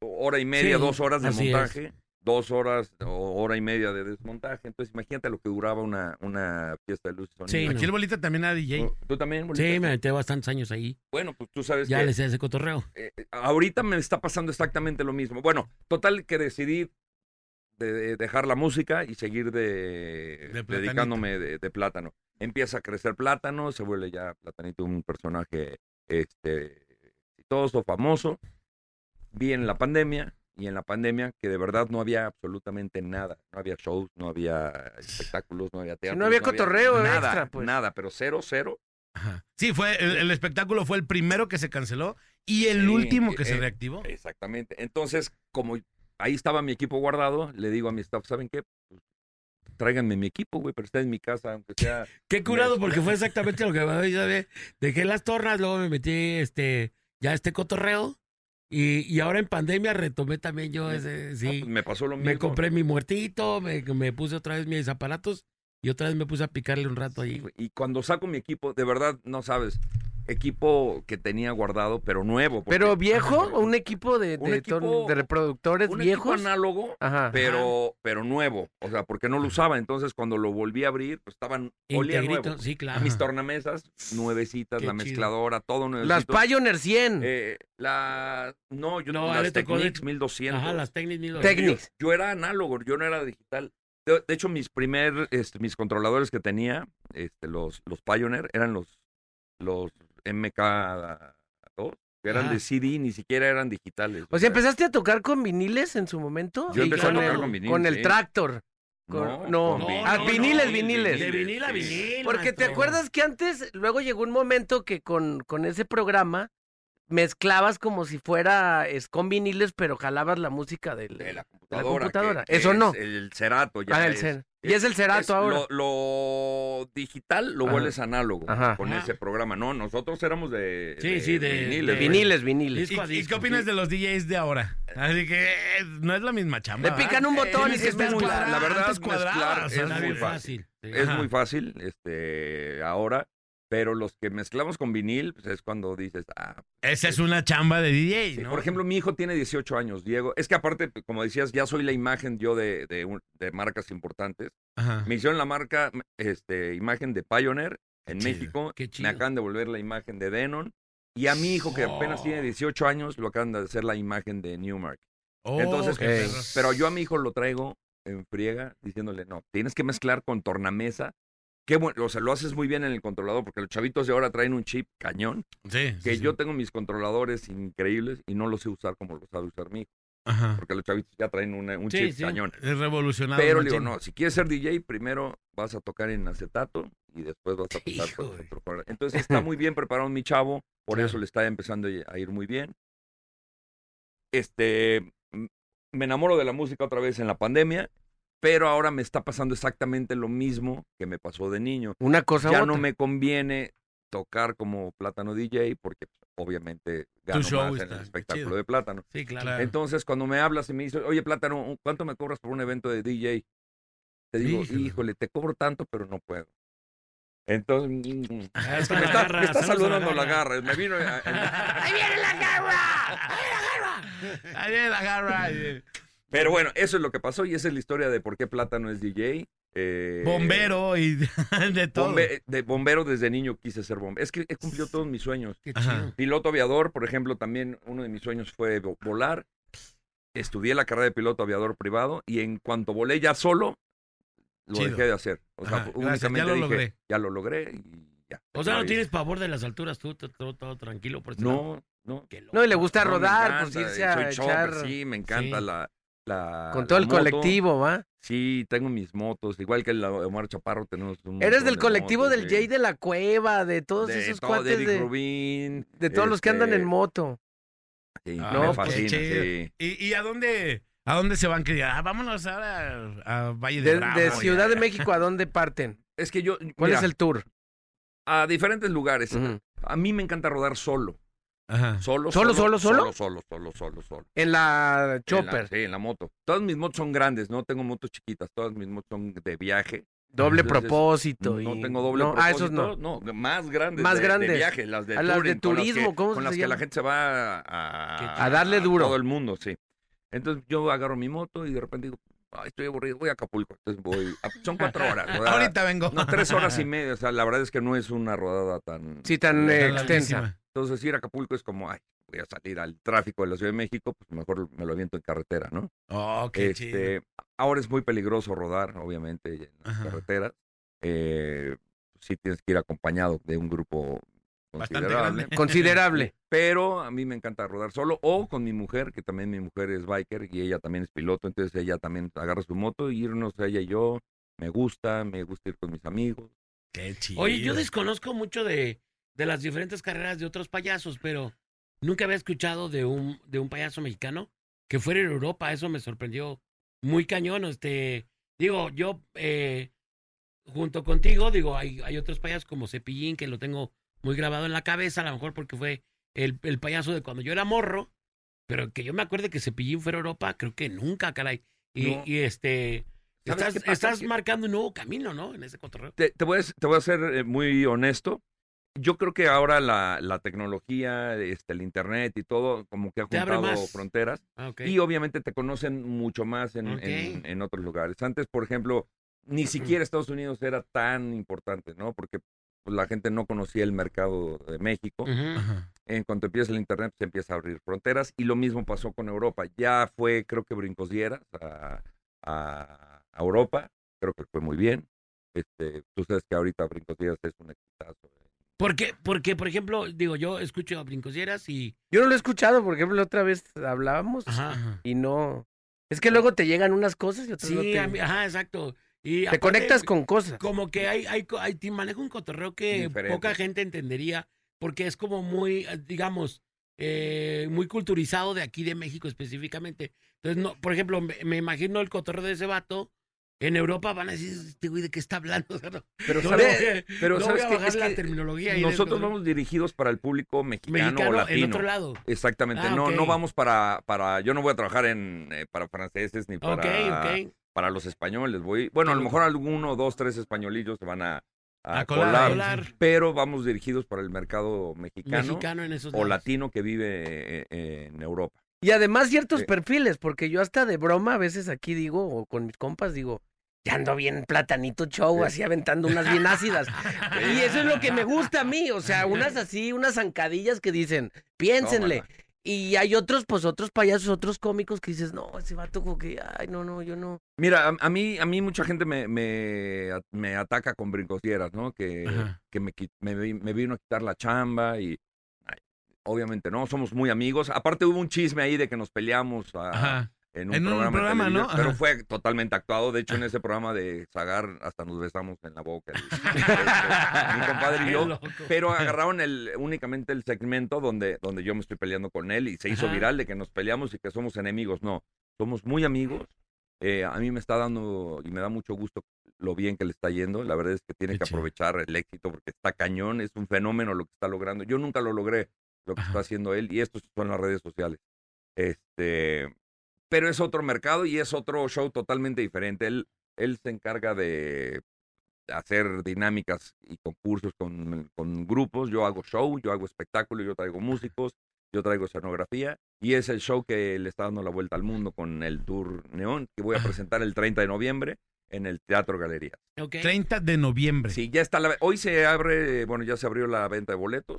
hora y media, Sí, dos horas de es. Dos horas o hora y media de desmontaje. Entonces, imagínate lo que duraba una, una fiesta de luz y sonido. Sí, Aquí el bolita también era DJ. ¿Tú, también, Bolita? Sí, me metí bastantes años ahí. Bueno, pues tú sabes Ya que les sé ese cotorreo. eh, ahorita me está pasando exactamente lo mismo. Bueno, total que decidí de, de dejar la música y seguir de, dedicándome de, de plátano. Empieza a crecer plátano, se vuelve ya platanito un personaje este exitoso, famoso. Vi en la pandemia y en la pandemia que de verdad no había absolutamente nada. No había shows, no había espectáculos, no había teatro. no había cotorreo nada, extra, pues. Nada, pero cero, cero. Ajá. Sí, fue el, el espectáculo fue el primero que se canceló y el Sí, último que eh, se reactivó. Exactamente. Entonces, como ahí estaba mi equipo guardado, le digo a mi staff, ¿saben qué? Pues, tráiganme mi equipo, güey, pero está en mi casa, aunque sea... Qué curado, porque fue exactamente lo que me. Dejé las tornas, luego me metí este, ya este cotorreo. Y, y ahora en pandemia retomé también yo ese, No, sí. pues, me pasó lo mismo. me compré mi muertito, me, me puse otra vez mis aparatos y otra vez me puse a picarle un rato ahí. y cuando saco mi equipo, de verdad, no sabes, equipo que tenía guardado, pero nuevo. porque- Pero viejo, un equipo de, Un de, equipo- ton- de reproductores un viejos. equipo análogo, Ajá. pero, pero nuevo. O sea, porque no lo usaba. Entonces, cuando lo volví a abrir, pues estaban... olía nuevo. sí, claro. Mis tornamesas, nuevecitas, Qué la chido. mezcladora, todo nuevo. Las Pioneer 100. Eh, la, no, yo No, las Technics 1200. Ajá, las técnicas. mil Porque Technics. Yo, yo era análogo, yo no era digital. De, de hecho, mis primer, este, mis controladores que tenía, este, los, los Pioneer, eran los, los MK2, que eran Ah. de CD, ni siquiera eran digitales. o sea, ¿empezaste a tocar con viniles en su momento? Yo empecé a tocar el, con vinil, Con el sí. tractor. No, Con- no, con ah, vinil, viniles, no, viniles. De vinil a vinil. Porque te acuerdas que antes, luego llegó un momento que con, con ese programa mezclabas como si fuera es, con viniles, pero jalabas la música del, de la de la computadora. Eso es no. El Cerato ya Ah, el es- Cer- Y es el cerato es ahora. Lo, lo digital lo Ajá. vuelves análogo Ajá. con Ah. ese programa. No, nosotros éramos de, Sí, sí, de- viniles. de-. Viniles, viniles. ¿Y, y qué opinas de los DJs de ahora? Así que eh, no es la misma chamba. Le pican un botón Tienes y que se mezcla. cuadrado, La verdad, antes cuadrabas, mezclar es muy fácil. Es Ajá. muy fácil este, ahora, pero los que mezclamos con vinil pues, es cuando dices, ah, Esa es una chamba de DJ, Sí, ¿no? Por ejemplo, mi hijo tiene 18 años, Diego. Es que aparte, como decías, ya soy la imagen yo de, de, un- de marcas importantes. Ajá. Me hicieron la marca, este, imagen de Pioneer en chido, México. qué chido. Me acaban de volver la imagen de Denon. Y a mi hijo, que apenas tiene 18 años, lo acaban de hacer la imagen de Newmark. Oh, Entonces, pero yo a mi hijo lo traigo en friega diciéndole, no, tienes que mezclar con tornamesa. Qué bueno, o sea, lo haces muy bien en el controlador, porque los chavitos de ahora traen un chip cañón. Sí, Que sí. yo tengo mis controladores increíbles y no los sé usar como los sabe usar mi hijo. Ajá. Porque los chavitos ya traen una- un Sí, chip cañón. Es revolucionario. Pero le digo, no, si quieres ser DJ, primero vas a tocar en acetato y después vas a tocar con otro. Entonces está muy bien preparado mi chavo, por eso le está empezando a ir muy bien. Este, me enamoro de la música otra vez en la pandemia, pero ahora me está pasando exactamente lo mismo que me pasó de niño. Una cosa u Ya otra. no me conviene tocar como Plátano DJ porque pues, obviamente gano show más en está el espectáculo chido. de Plátano. Sí, claro. Entonces, cuando me hablas y me dices, oye, Plátano, ¿cuánto me cobras por un evento de DJ? Te digo, Híjole. híjole, te cobro tanto, pero no puedo. Entonces, mm, es Ah, que está me la está, garra, me está a la saludando la garra. garra. Me vino. a- a- ¡Ahí viene la garra! ¡Ahí viene la garra! Pero bueno, eso es lo que pasó y esa es la historia de por qué Plátano es DJ. Eh, Bombero y de todo. bombe- de bombero desde niño quise ser bombero. Es que he cumplido todos mis sueños. Qué chido. Ajá. Piloto aviador, por ejemplo, también uno de mis sueños fue vo- volar. Estudié la carrera de piloto aviador privado y en cuanto volé ya solo, lo Chido. dejé de hacer. O sea, Ajá, únicamente ya lo dije, logré. ya lo logré y ya. O sea, no tienes pavor de las alturas, tú, todo, todo, todo tranquilo por ese No, lado? no. No, y le gusta No, rodar, pues irse a soy echar. chopper, sí, me encanta Sí. la, la- Con todo la el moto. colectivo, ¿va? Sí, tengo mis motos, igual que el de Omar Chaparro tenemos un Eres del de colectivo motos, del. Jay de la Cueva, de todos de esos todo, de cuates de, de todos los que andan este, en moto. Sí, Ah, me pues, fascina, sí. ¿Y, y a dónde a dónde se van? Que ah, vámonos ahora a, a Valle de, De, Bravo. de ya. Ciudad de México, ¿a dónde parten? Es que yo. ¿Cuál mira, es el tour? A diferentes lugares. A mí me encanta rodar solo. Ajá. Solo, ¿Solo, solo, solo? Solo, solo, solo, solo, solo. En la En la- Chopper. sí, en la moto. Todas mis motos son grandes, no tengo motos chiquitas, todas mis motos son de viaje. Doble Entonces, propósito. No y- tengo doble no, propósito. Ah, esos no. No, más grandes. Más de, de grandes. viaje, las de A las de touring, con las que- turismo, ¿cómo Con se las que la gente se va a, A darle duro. todo el mundo, sí. Entonces yo agarro mi moto y de repente digo, Ay, estoy aburrido, voy a Acapulco. Entonces voy. a- son cuatro horas. rodada. Ahorita vengo. No, tres horas y media. O sea, la verdad es que no es una rodada tan. Sí, tan, eh, tan extensa. Entonces ir a Acapulco es como, ay, voy a salir al tráfico de la Ciudad de México, pues mejor me lo aviento en carretera, ¿no? Oh, qué chido. este, ahora es muy peligroso rodar, obviamente, en las carreteras. Eh, sí tienes que ir acompañado de un grupo Bastante considerable. grande. Considerable. Pero a mí me encanta rodar solo o con mi mujer, que también mi mujer es biker y ella también es piloto, entonces ella también agarra su moto y irnos ella y yo. Me gusta, me gusta ir con mis amigos. Qué chido. Oye, yo desconozco mucho de, de las diferentes carreras de otros payasos, pero nunca había escuchado de un, de un payaso mexicano que fuera en Europa. Eso me sorprendió muy cañón. Este, digo, yo eh, junto contigo, digo, hay, hay otros payasos como Cepillín, que lo tengo muy grabado en la cabeza, a lo mejor porque fue el, el payaso de cuando yo era morro, pero que yo me acuerde que Cepillín fuera a Europa, creo que nunca, caray. Y, No. y este, ¿Sabes estás, estás marcando un nuevo camino, ¿no? En ese cotorreo. Te, te voy, a, te voy a ser eh, muy honesto. Yo creo que ahora la, la tecnología, este, el internet y todo, como que ha juntado fronteras. Ah. Y obviamente te conocen mucho más en, en- en otros lugares. Antes, por ejemplo, ni siquiera Estados Unidos era tan importante, ¿no? Porque pues, la gente no conocía el mercado de México. En cuanto empieza el internet, se empieza a abrir fronteras. Y lo mismo pasó con Europa. Ya fue, creo que Brincos Dieras a, a- a Europa. Creo que fue muy bien. Este, tú sabes que ahorita Brincos Dieras es un exitazo. Porque, porque, por ejemplo, digo, yo escucho a Brincosieras y... Yo no lo he escuchado, por ejemplo, la otra vez hablábamos Ajá. y no. Es que luego te llegan unas cosas y otras no Sí, te. a mí- ajá, exacto. Y te aparte, conectas con cosas. Como que hay, hay, hay, te maneja un cotorreo que Diferente. poca gente entendería, porque es como muy, eh, digamos, eh, muy culturizado de aquí de México específicamente. Entonces, no, por ejemplo, me, me imagino el cotorreo de ese vato, En Europa van a decir, este güey, ¿de qué está hablando? O sea, no- Pero, no ¿sabes, le voy a- pero no ¿sabes voy a qué? bajar Es la que terminología. nosotros vamos dirigidos para el público mexicano, Mexicano o latino. otro lado. Exactamente. Ah, no, no vamos para, para. Yo no voy a trabajar en eh, para franceses ni para, para los españoles. Voy, bueno, a lo mejor alguno, dos, tres españolillos se van a, a A colar, pero vamos dirigidos para el mercado mexicano, Mexicano en esos o latino que vive eh, eh, en Europa. Y además ciertos Sí. perfiles, porque yo hasta de broma a veces aquí digo, o con mis compas digo, ya ando bien platanito show, así aventando unas bien ácidas. y eso es lo que me gusta a mí, o sea, unas así, unas zancadillas que dicen, piénsenle. Y hay otros, pues otros payasos, otros cómicos que dices, no, ese vato como que, ay, no, no, yo no. Mira, a, a mí, a mí mucha gente me, me, me ataca con brincosieras, ¿no? Que, que me, me, me vino a quitar la chamba y obviamente no, somos muy amigos. Aparte hubo un chisme ahí de que nos peleamos a- Ajá. en un En un programa, pero fue totalmente actuado. De hecho, en ese programa de Zagar hasta nos besamos en la boca. el- este, mi compadre y yo. Pero agarraron el, únicamente el segmento donde, donde yo me estoy peleando con él y se hizo Ajá. viral de que nos peleamos y que somos enemigos. No, somos muy amigos. Eh, a mí me está dando y me da mucho gusto lo bien que le está yendo. La verdad es que tiene que aprovechar el éxito porque está cañón, es un fenómeno lo que está logrando. Yo nunca lo logré, lo que Ajá. está haciendo él, y esto son las redes sociales. Este, pero es otro mercado y es otro show totalmente diferente. Él, él se encarga de hacer dinámicas y concursos con, con grupos. Yo hago show, yo hago espectáculo, yo traigo músicos, yo traigo escenografía. Y es el show que le está dando la vuelta al mundo con el Tour Neón, que voy a presentar el 30 de noviembre en el Teatro Galerías. Ok. 30 de noviembre. Sí, ya está la... Hoy se abre, bueno, ya se abrió la venta de boletos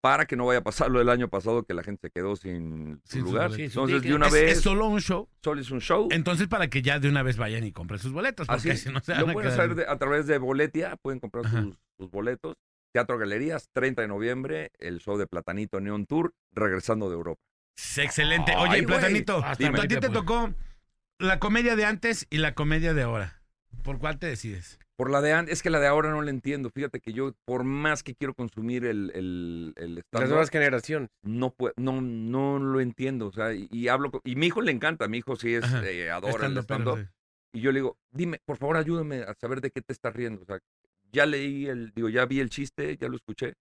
para que no vaya a pasar lo del año pasado que la gente se quedó sin lugar. su Entonces, de una ¿Es, vez, es solo un show. solo es un show. Entonces, para que ya de una vez vayan y compren sus boletos. Así Porque es. si no se Lo van a pueden quedar- hacer de- a través de Boletia, pueden comprar sus, sus boletos. Teatro Galerías, 30 de noviembre, el show de Platanito Neon Tour, regresando de Europa. Sí, Excelente. Ay, Oye, güey. Platanito, Hasta a ti te pues. tocó la comedia de antes y la comedia de ahora. ¿Por cuál te decides? Por la de antes, es que la de ahora no la entiendo. Fíjate que yo, por más que quiero consumir el, el, el Las nuevas generaciones. no, puedo, no, no lo entiendo. O sea, y, y hablo con- y mi hijo le encanta, mi hijo sí es, eh, adora el stand-up. Y yo le digo, dime, por favor, ayúdame a saber de qué te estás riendo. O sea, ya leí el, digo, ya vi el chiste, ya lo escuché,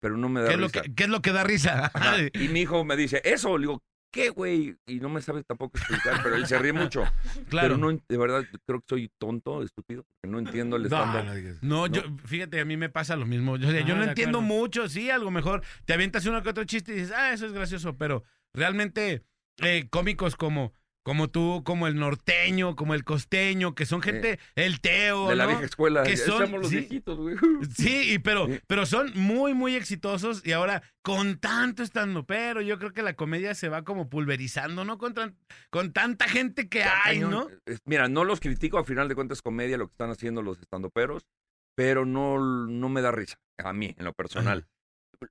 pero no me da ¿Qué es, lo risa. que, qué es lo que da risa? Ajá. Y mi hijo me dice, eso, le digo, ¿qué, güey? Y no me sabe tampoco explicar, pero él se ríe mucho. claro. Pero no, de verdad, creo que soy tonto, estúpido, porque no entiendo el No, stand-up. no yo, fíjate, a mí me pasa lo mismo. Yo, o sea, yo Ah, no entiendo acuerdo. mucho, sí, algo mejor. Te avientas uno que otro chiste y dices, ah, eso es gracioso, pero realmente eh, cómicos como, como tú, como el norteño, como el costeño, que son gente, el Teo, de la vieja escuela. Que ya son- somos los sí. viejitos, güey. Sí, y pero, pero son muy, muy exitosos y ahora con tanto estando, pero yo creo que la comedia se va como pulverizando, ¿no? Con, tan- con tanta gente que hay, Cañón. ¿no? Mira, no los critico, a final de cuentas comedia lo que están haciendo los estandoperos, pero no, no me da risa, a mí, en lo personal.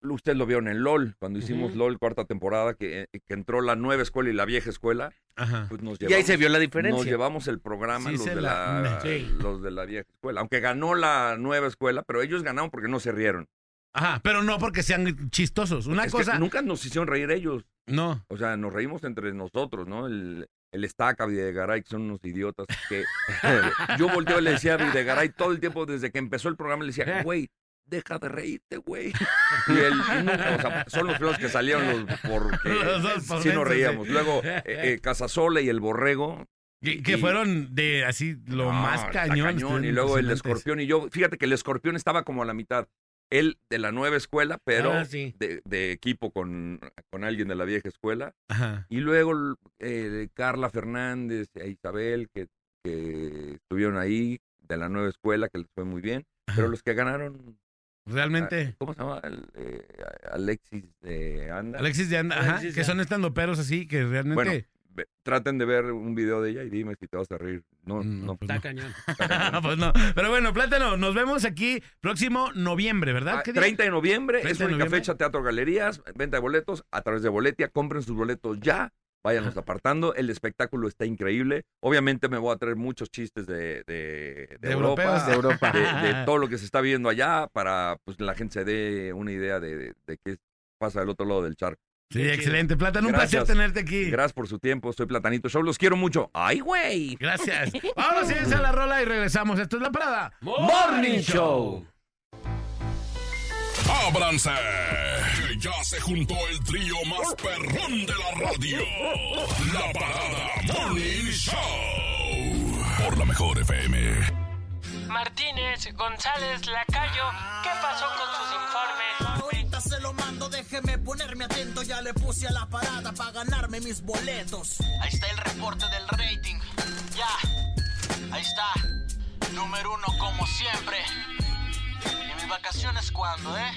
Usted lo vio en LOL, cuando hicimos. LOL cuarta temporada, que, que entró la nueva escuela y la vieja escuela, Ajá. pues nos Y ahí llevamos, se vio la nos diferencia. llevamos el programa Sí, los, de la- la, Sí. los de la vieja escuela. Aunque ganó la nueva escuela, pero ellos ganaron porque no se rieron. Ajá, pero no porque sean chistosos. Una Es que cosa, nunca nos hicieron reír ellos. no. O sea, nos reímos entre nosotros, ¿no? El, el Estaca, Videgaray, que son unos idiotas que... yo volteo y le decía a Videgaray todo el tiempo, desde que empezó el programa, le decía, güey, deja de reírte, güey. Y él, o sea, son los primeros que salieron los porque Los dos por sí nos reíamos. Luego, eh, eh, Casasola y el Borrego. Que, que y- fueron de así lo no, más cañón. Y luego el escorpión y yo, fíjate que el escorpión estaba como a la mitad. Él de la nueva escuela, pero Ah, sí. de, de equipo con, con alguien de la vieja escuela. Ajá. Y luego eh, Carla Fernández e Isabel, que, que estuvieron ahí, de la nueva escuela, que les fue muy bien. Pero los que ganaron, Realmente. ¿cómo se llama? El, eh, Alexis de Anda. Alexis de Anda, ajá, Alexis que son estando peros así, que realmente. Bueno, ve- traten de ver un video de ella y dime si te vas a reír. No, Mm, no. pues Está no. cañón. pues no. Pero bueno, Plátano, nos vemos aquí próximo noviembre, ¿verdad? Ah, ¿Qué día? 30 de noviembre, 30 es única noviembre. fecha, Teatro Galerías, venta de boletos a través de Boletia, compren sus boletos ya, váyanlos apartando, el espectáculo está increíble, obviamente me voy a traer muchos chistes de, de, de De Europa, europeos. De Europa. de, de todo lo que se está viendo allá, para pues la gente se dé una idea de, de, de qué pasa del otro lado del charco. Sí, Qué chido. excelente. Plátano, un placer tenerte aquí. Gracias por su tiempo. Soy Platanito Show. Los quiero mucho. ¡Ay, güey! Gracias. Esa es la rola y regresamos. Esto es La Parada Morning Show. ¡Ábranse! Que ya se juntó el trío más perrón de la radio. La Parada Morning Show. Por la mejor FM. Martínez, González, Lacayo, ¿qué pasó con sus informes? Ahorita se lo mando, déjeme ponerme atento. Ya le puse a la parada para ganarme mis boletos. Ahí está el reporte del rating. Ya, ahí está. Número uno como siempre. ¿Y mis vacaciones cuándo, eh?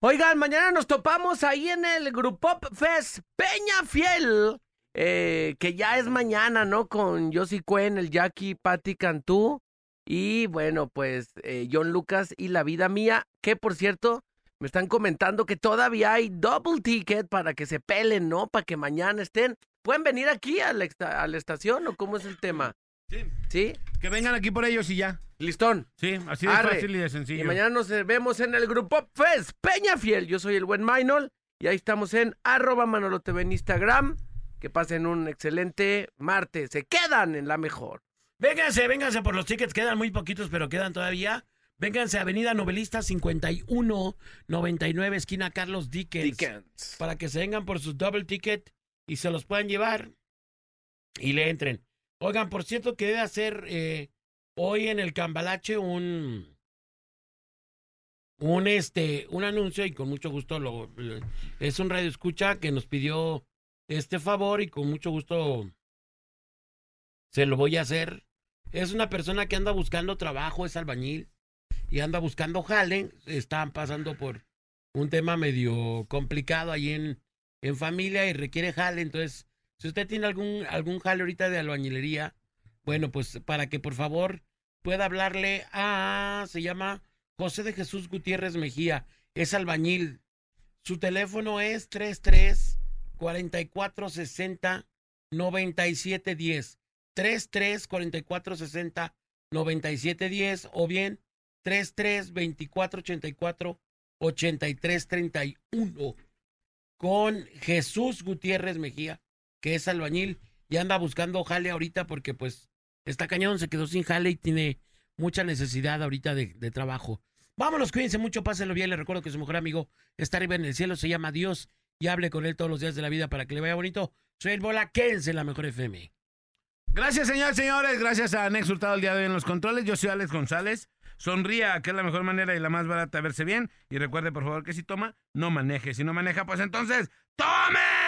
Oigan, mañana nos topamos ahí en el Grupo Fest Peña Fiel, eh, que ya es mañana, ¿no? Con Josie Cuen, el Jackie, Patty Cantú y bueno, pues eh, John Lucas y La Vida Mía, que por cierto, me están comentando que todavía hay double ticket para que se pelen, ¿no? Para que mañana estén. ¿Pueden venir aquí a la, a la estación o cómo es el tema? Sí. ¿Sí? Que vengan aquí por ellos y ya. Listón. Sí, así de Arre. fácil y de sencillo. Y mañana nos vemos en el Grupo Fest Peña Fiel. Yo soy el buen Maynol y ahí estamos en arroba Manolo TV en Instagram. Que pasen un excelente martes. Se quedan en la mejor. Vénganse, vénganse por los tickets, quedan muy poquitos, pero quedan todavía. Vénganse, Avenida Novelista 51, 99, esquina Carlos Dickens. Para que se vengan por su double ticket y se los puedan llevar y le entren. Oigan, por cierto, que debe hacer eh, hoy en el Cambalache un. Un este, un anuncio y con mucho gusto lo, es un radio escucha que nos pidió este favor y con mucho gusto se lo voy a hacer. Es una persona que anda buscando trabajo, es albañil y anda buscando jale. Están pasando por un tema medio complicado ahí en, en familia y requiere jale. Entonces, si usted tiene algún, algún jale ahorita de albañilería, bueno, pues para que por favor pueda hablarle a, se llama José de Jesús Gutiérrez Mejía, es albañil. Su teléfono es 33 44 60 97 10. 33 44 60 97 10 o bien 33 24 84 83 31 con Jesús Gutiérrez Mejía, que es albañil y anda buscando jale ahorita porque pues está cañón, se quedó sin jale y tiene mucha necesidad ahorita de, de trabajo. Vámonos, cuídense mucho, pásenlo bien. Les recuerdo que su mejor amigo está arriba en el cielo, se llama Dios y hable con él todos los días de la vida para que le vaya bonito. Soy el Bola, quédense en la mejor FM. Gracias, señores, señores. Gracias a Nex Hurtado el día de hoy en los controles. Yo soy Alex González. Sonría, que es la mejor manera y la más barata de verse bien. Y recuerde, por favor, que si toma, no maneje. Si no maneja, pues entonces, ¡tome!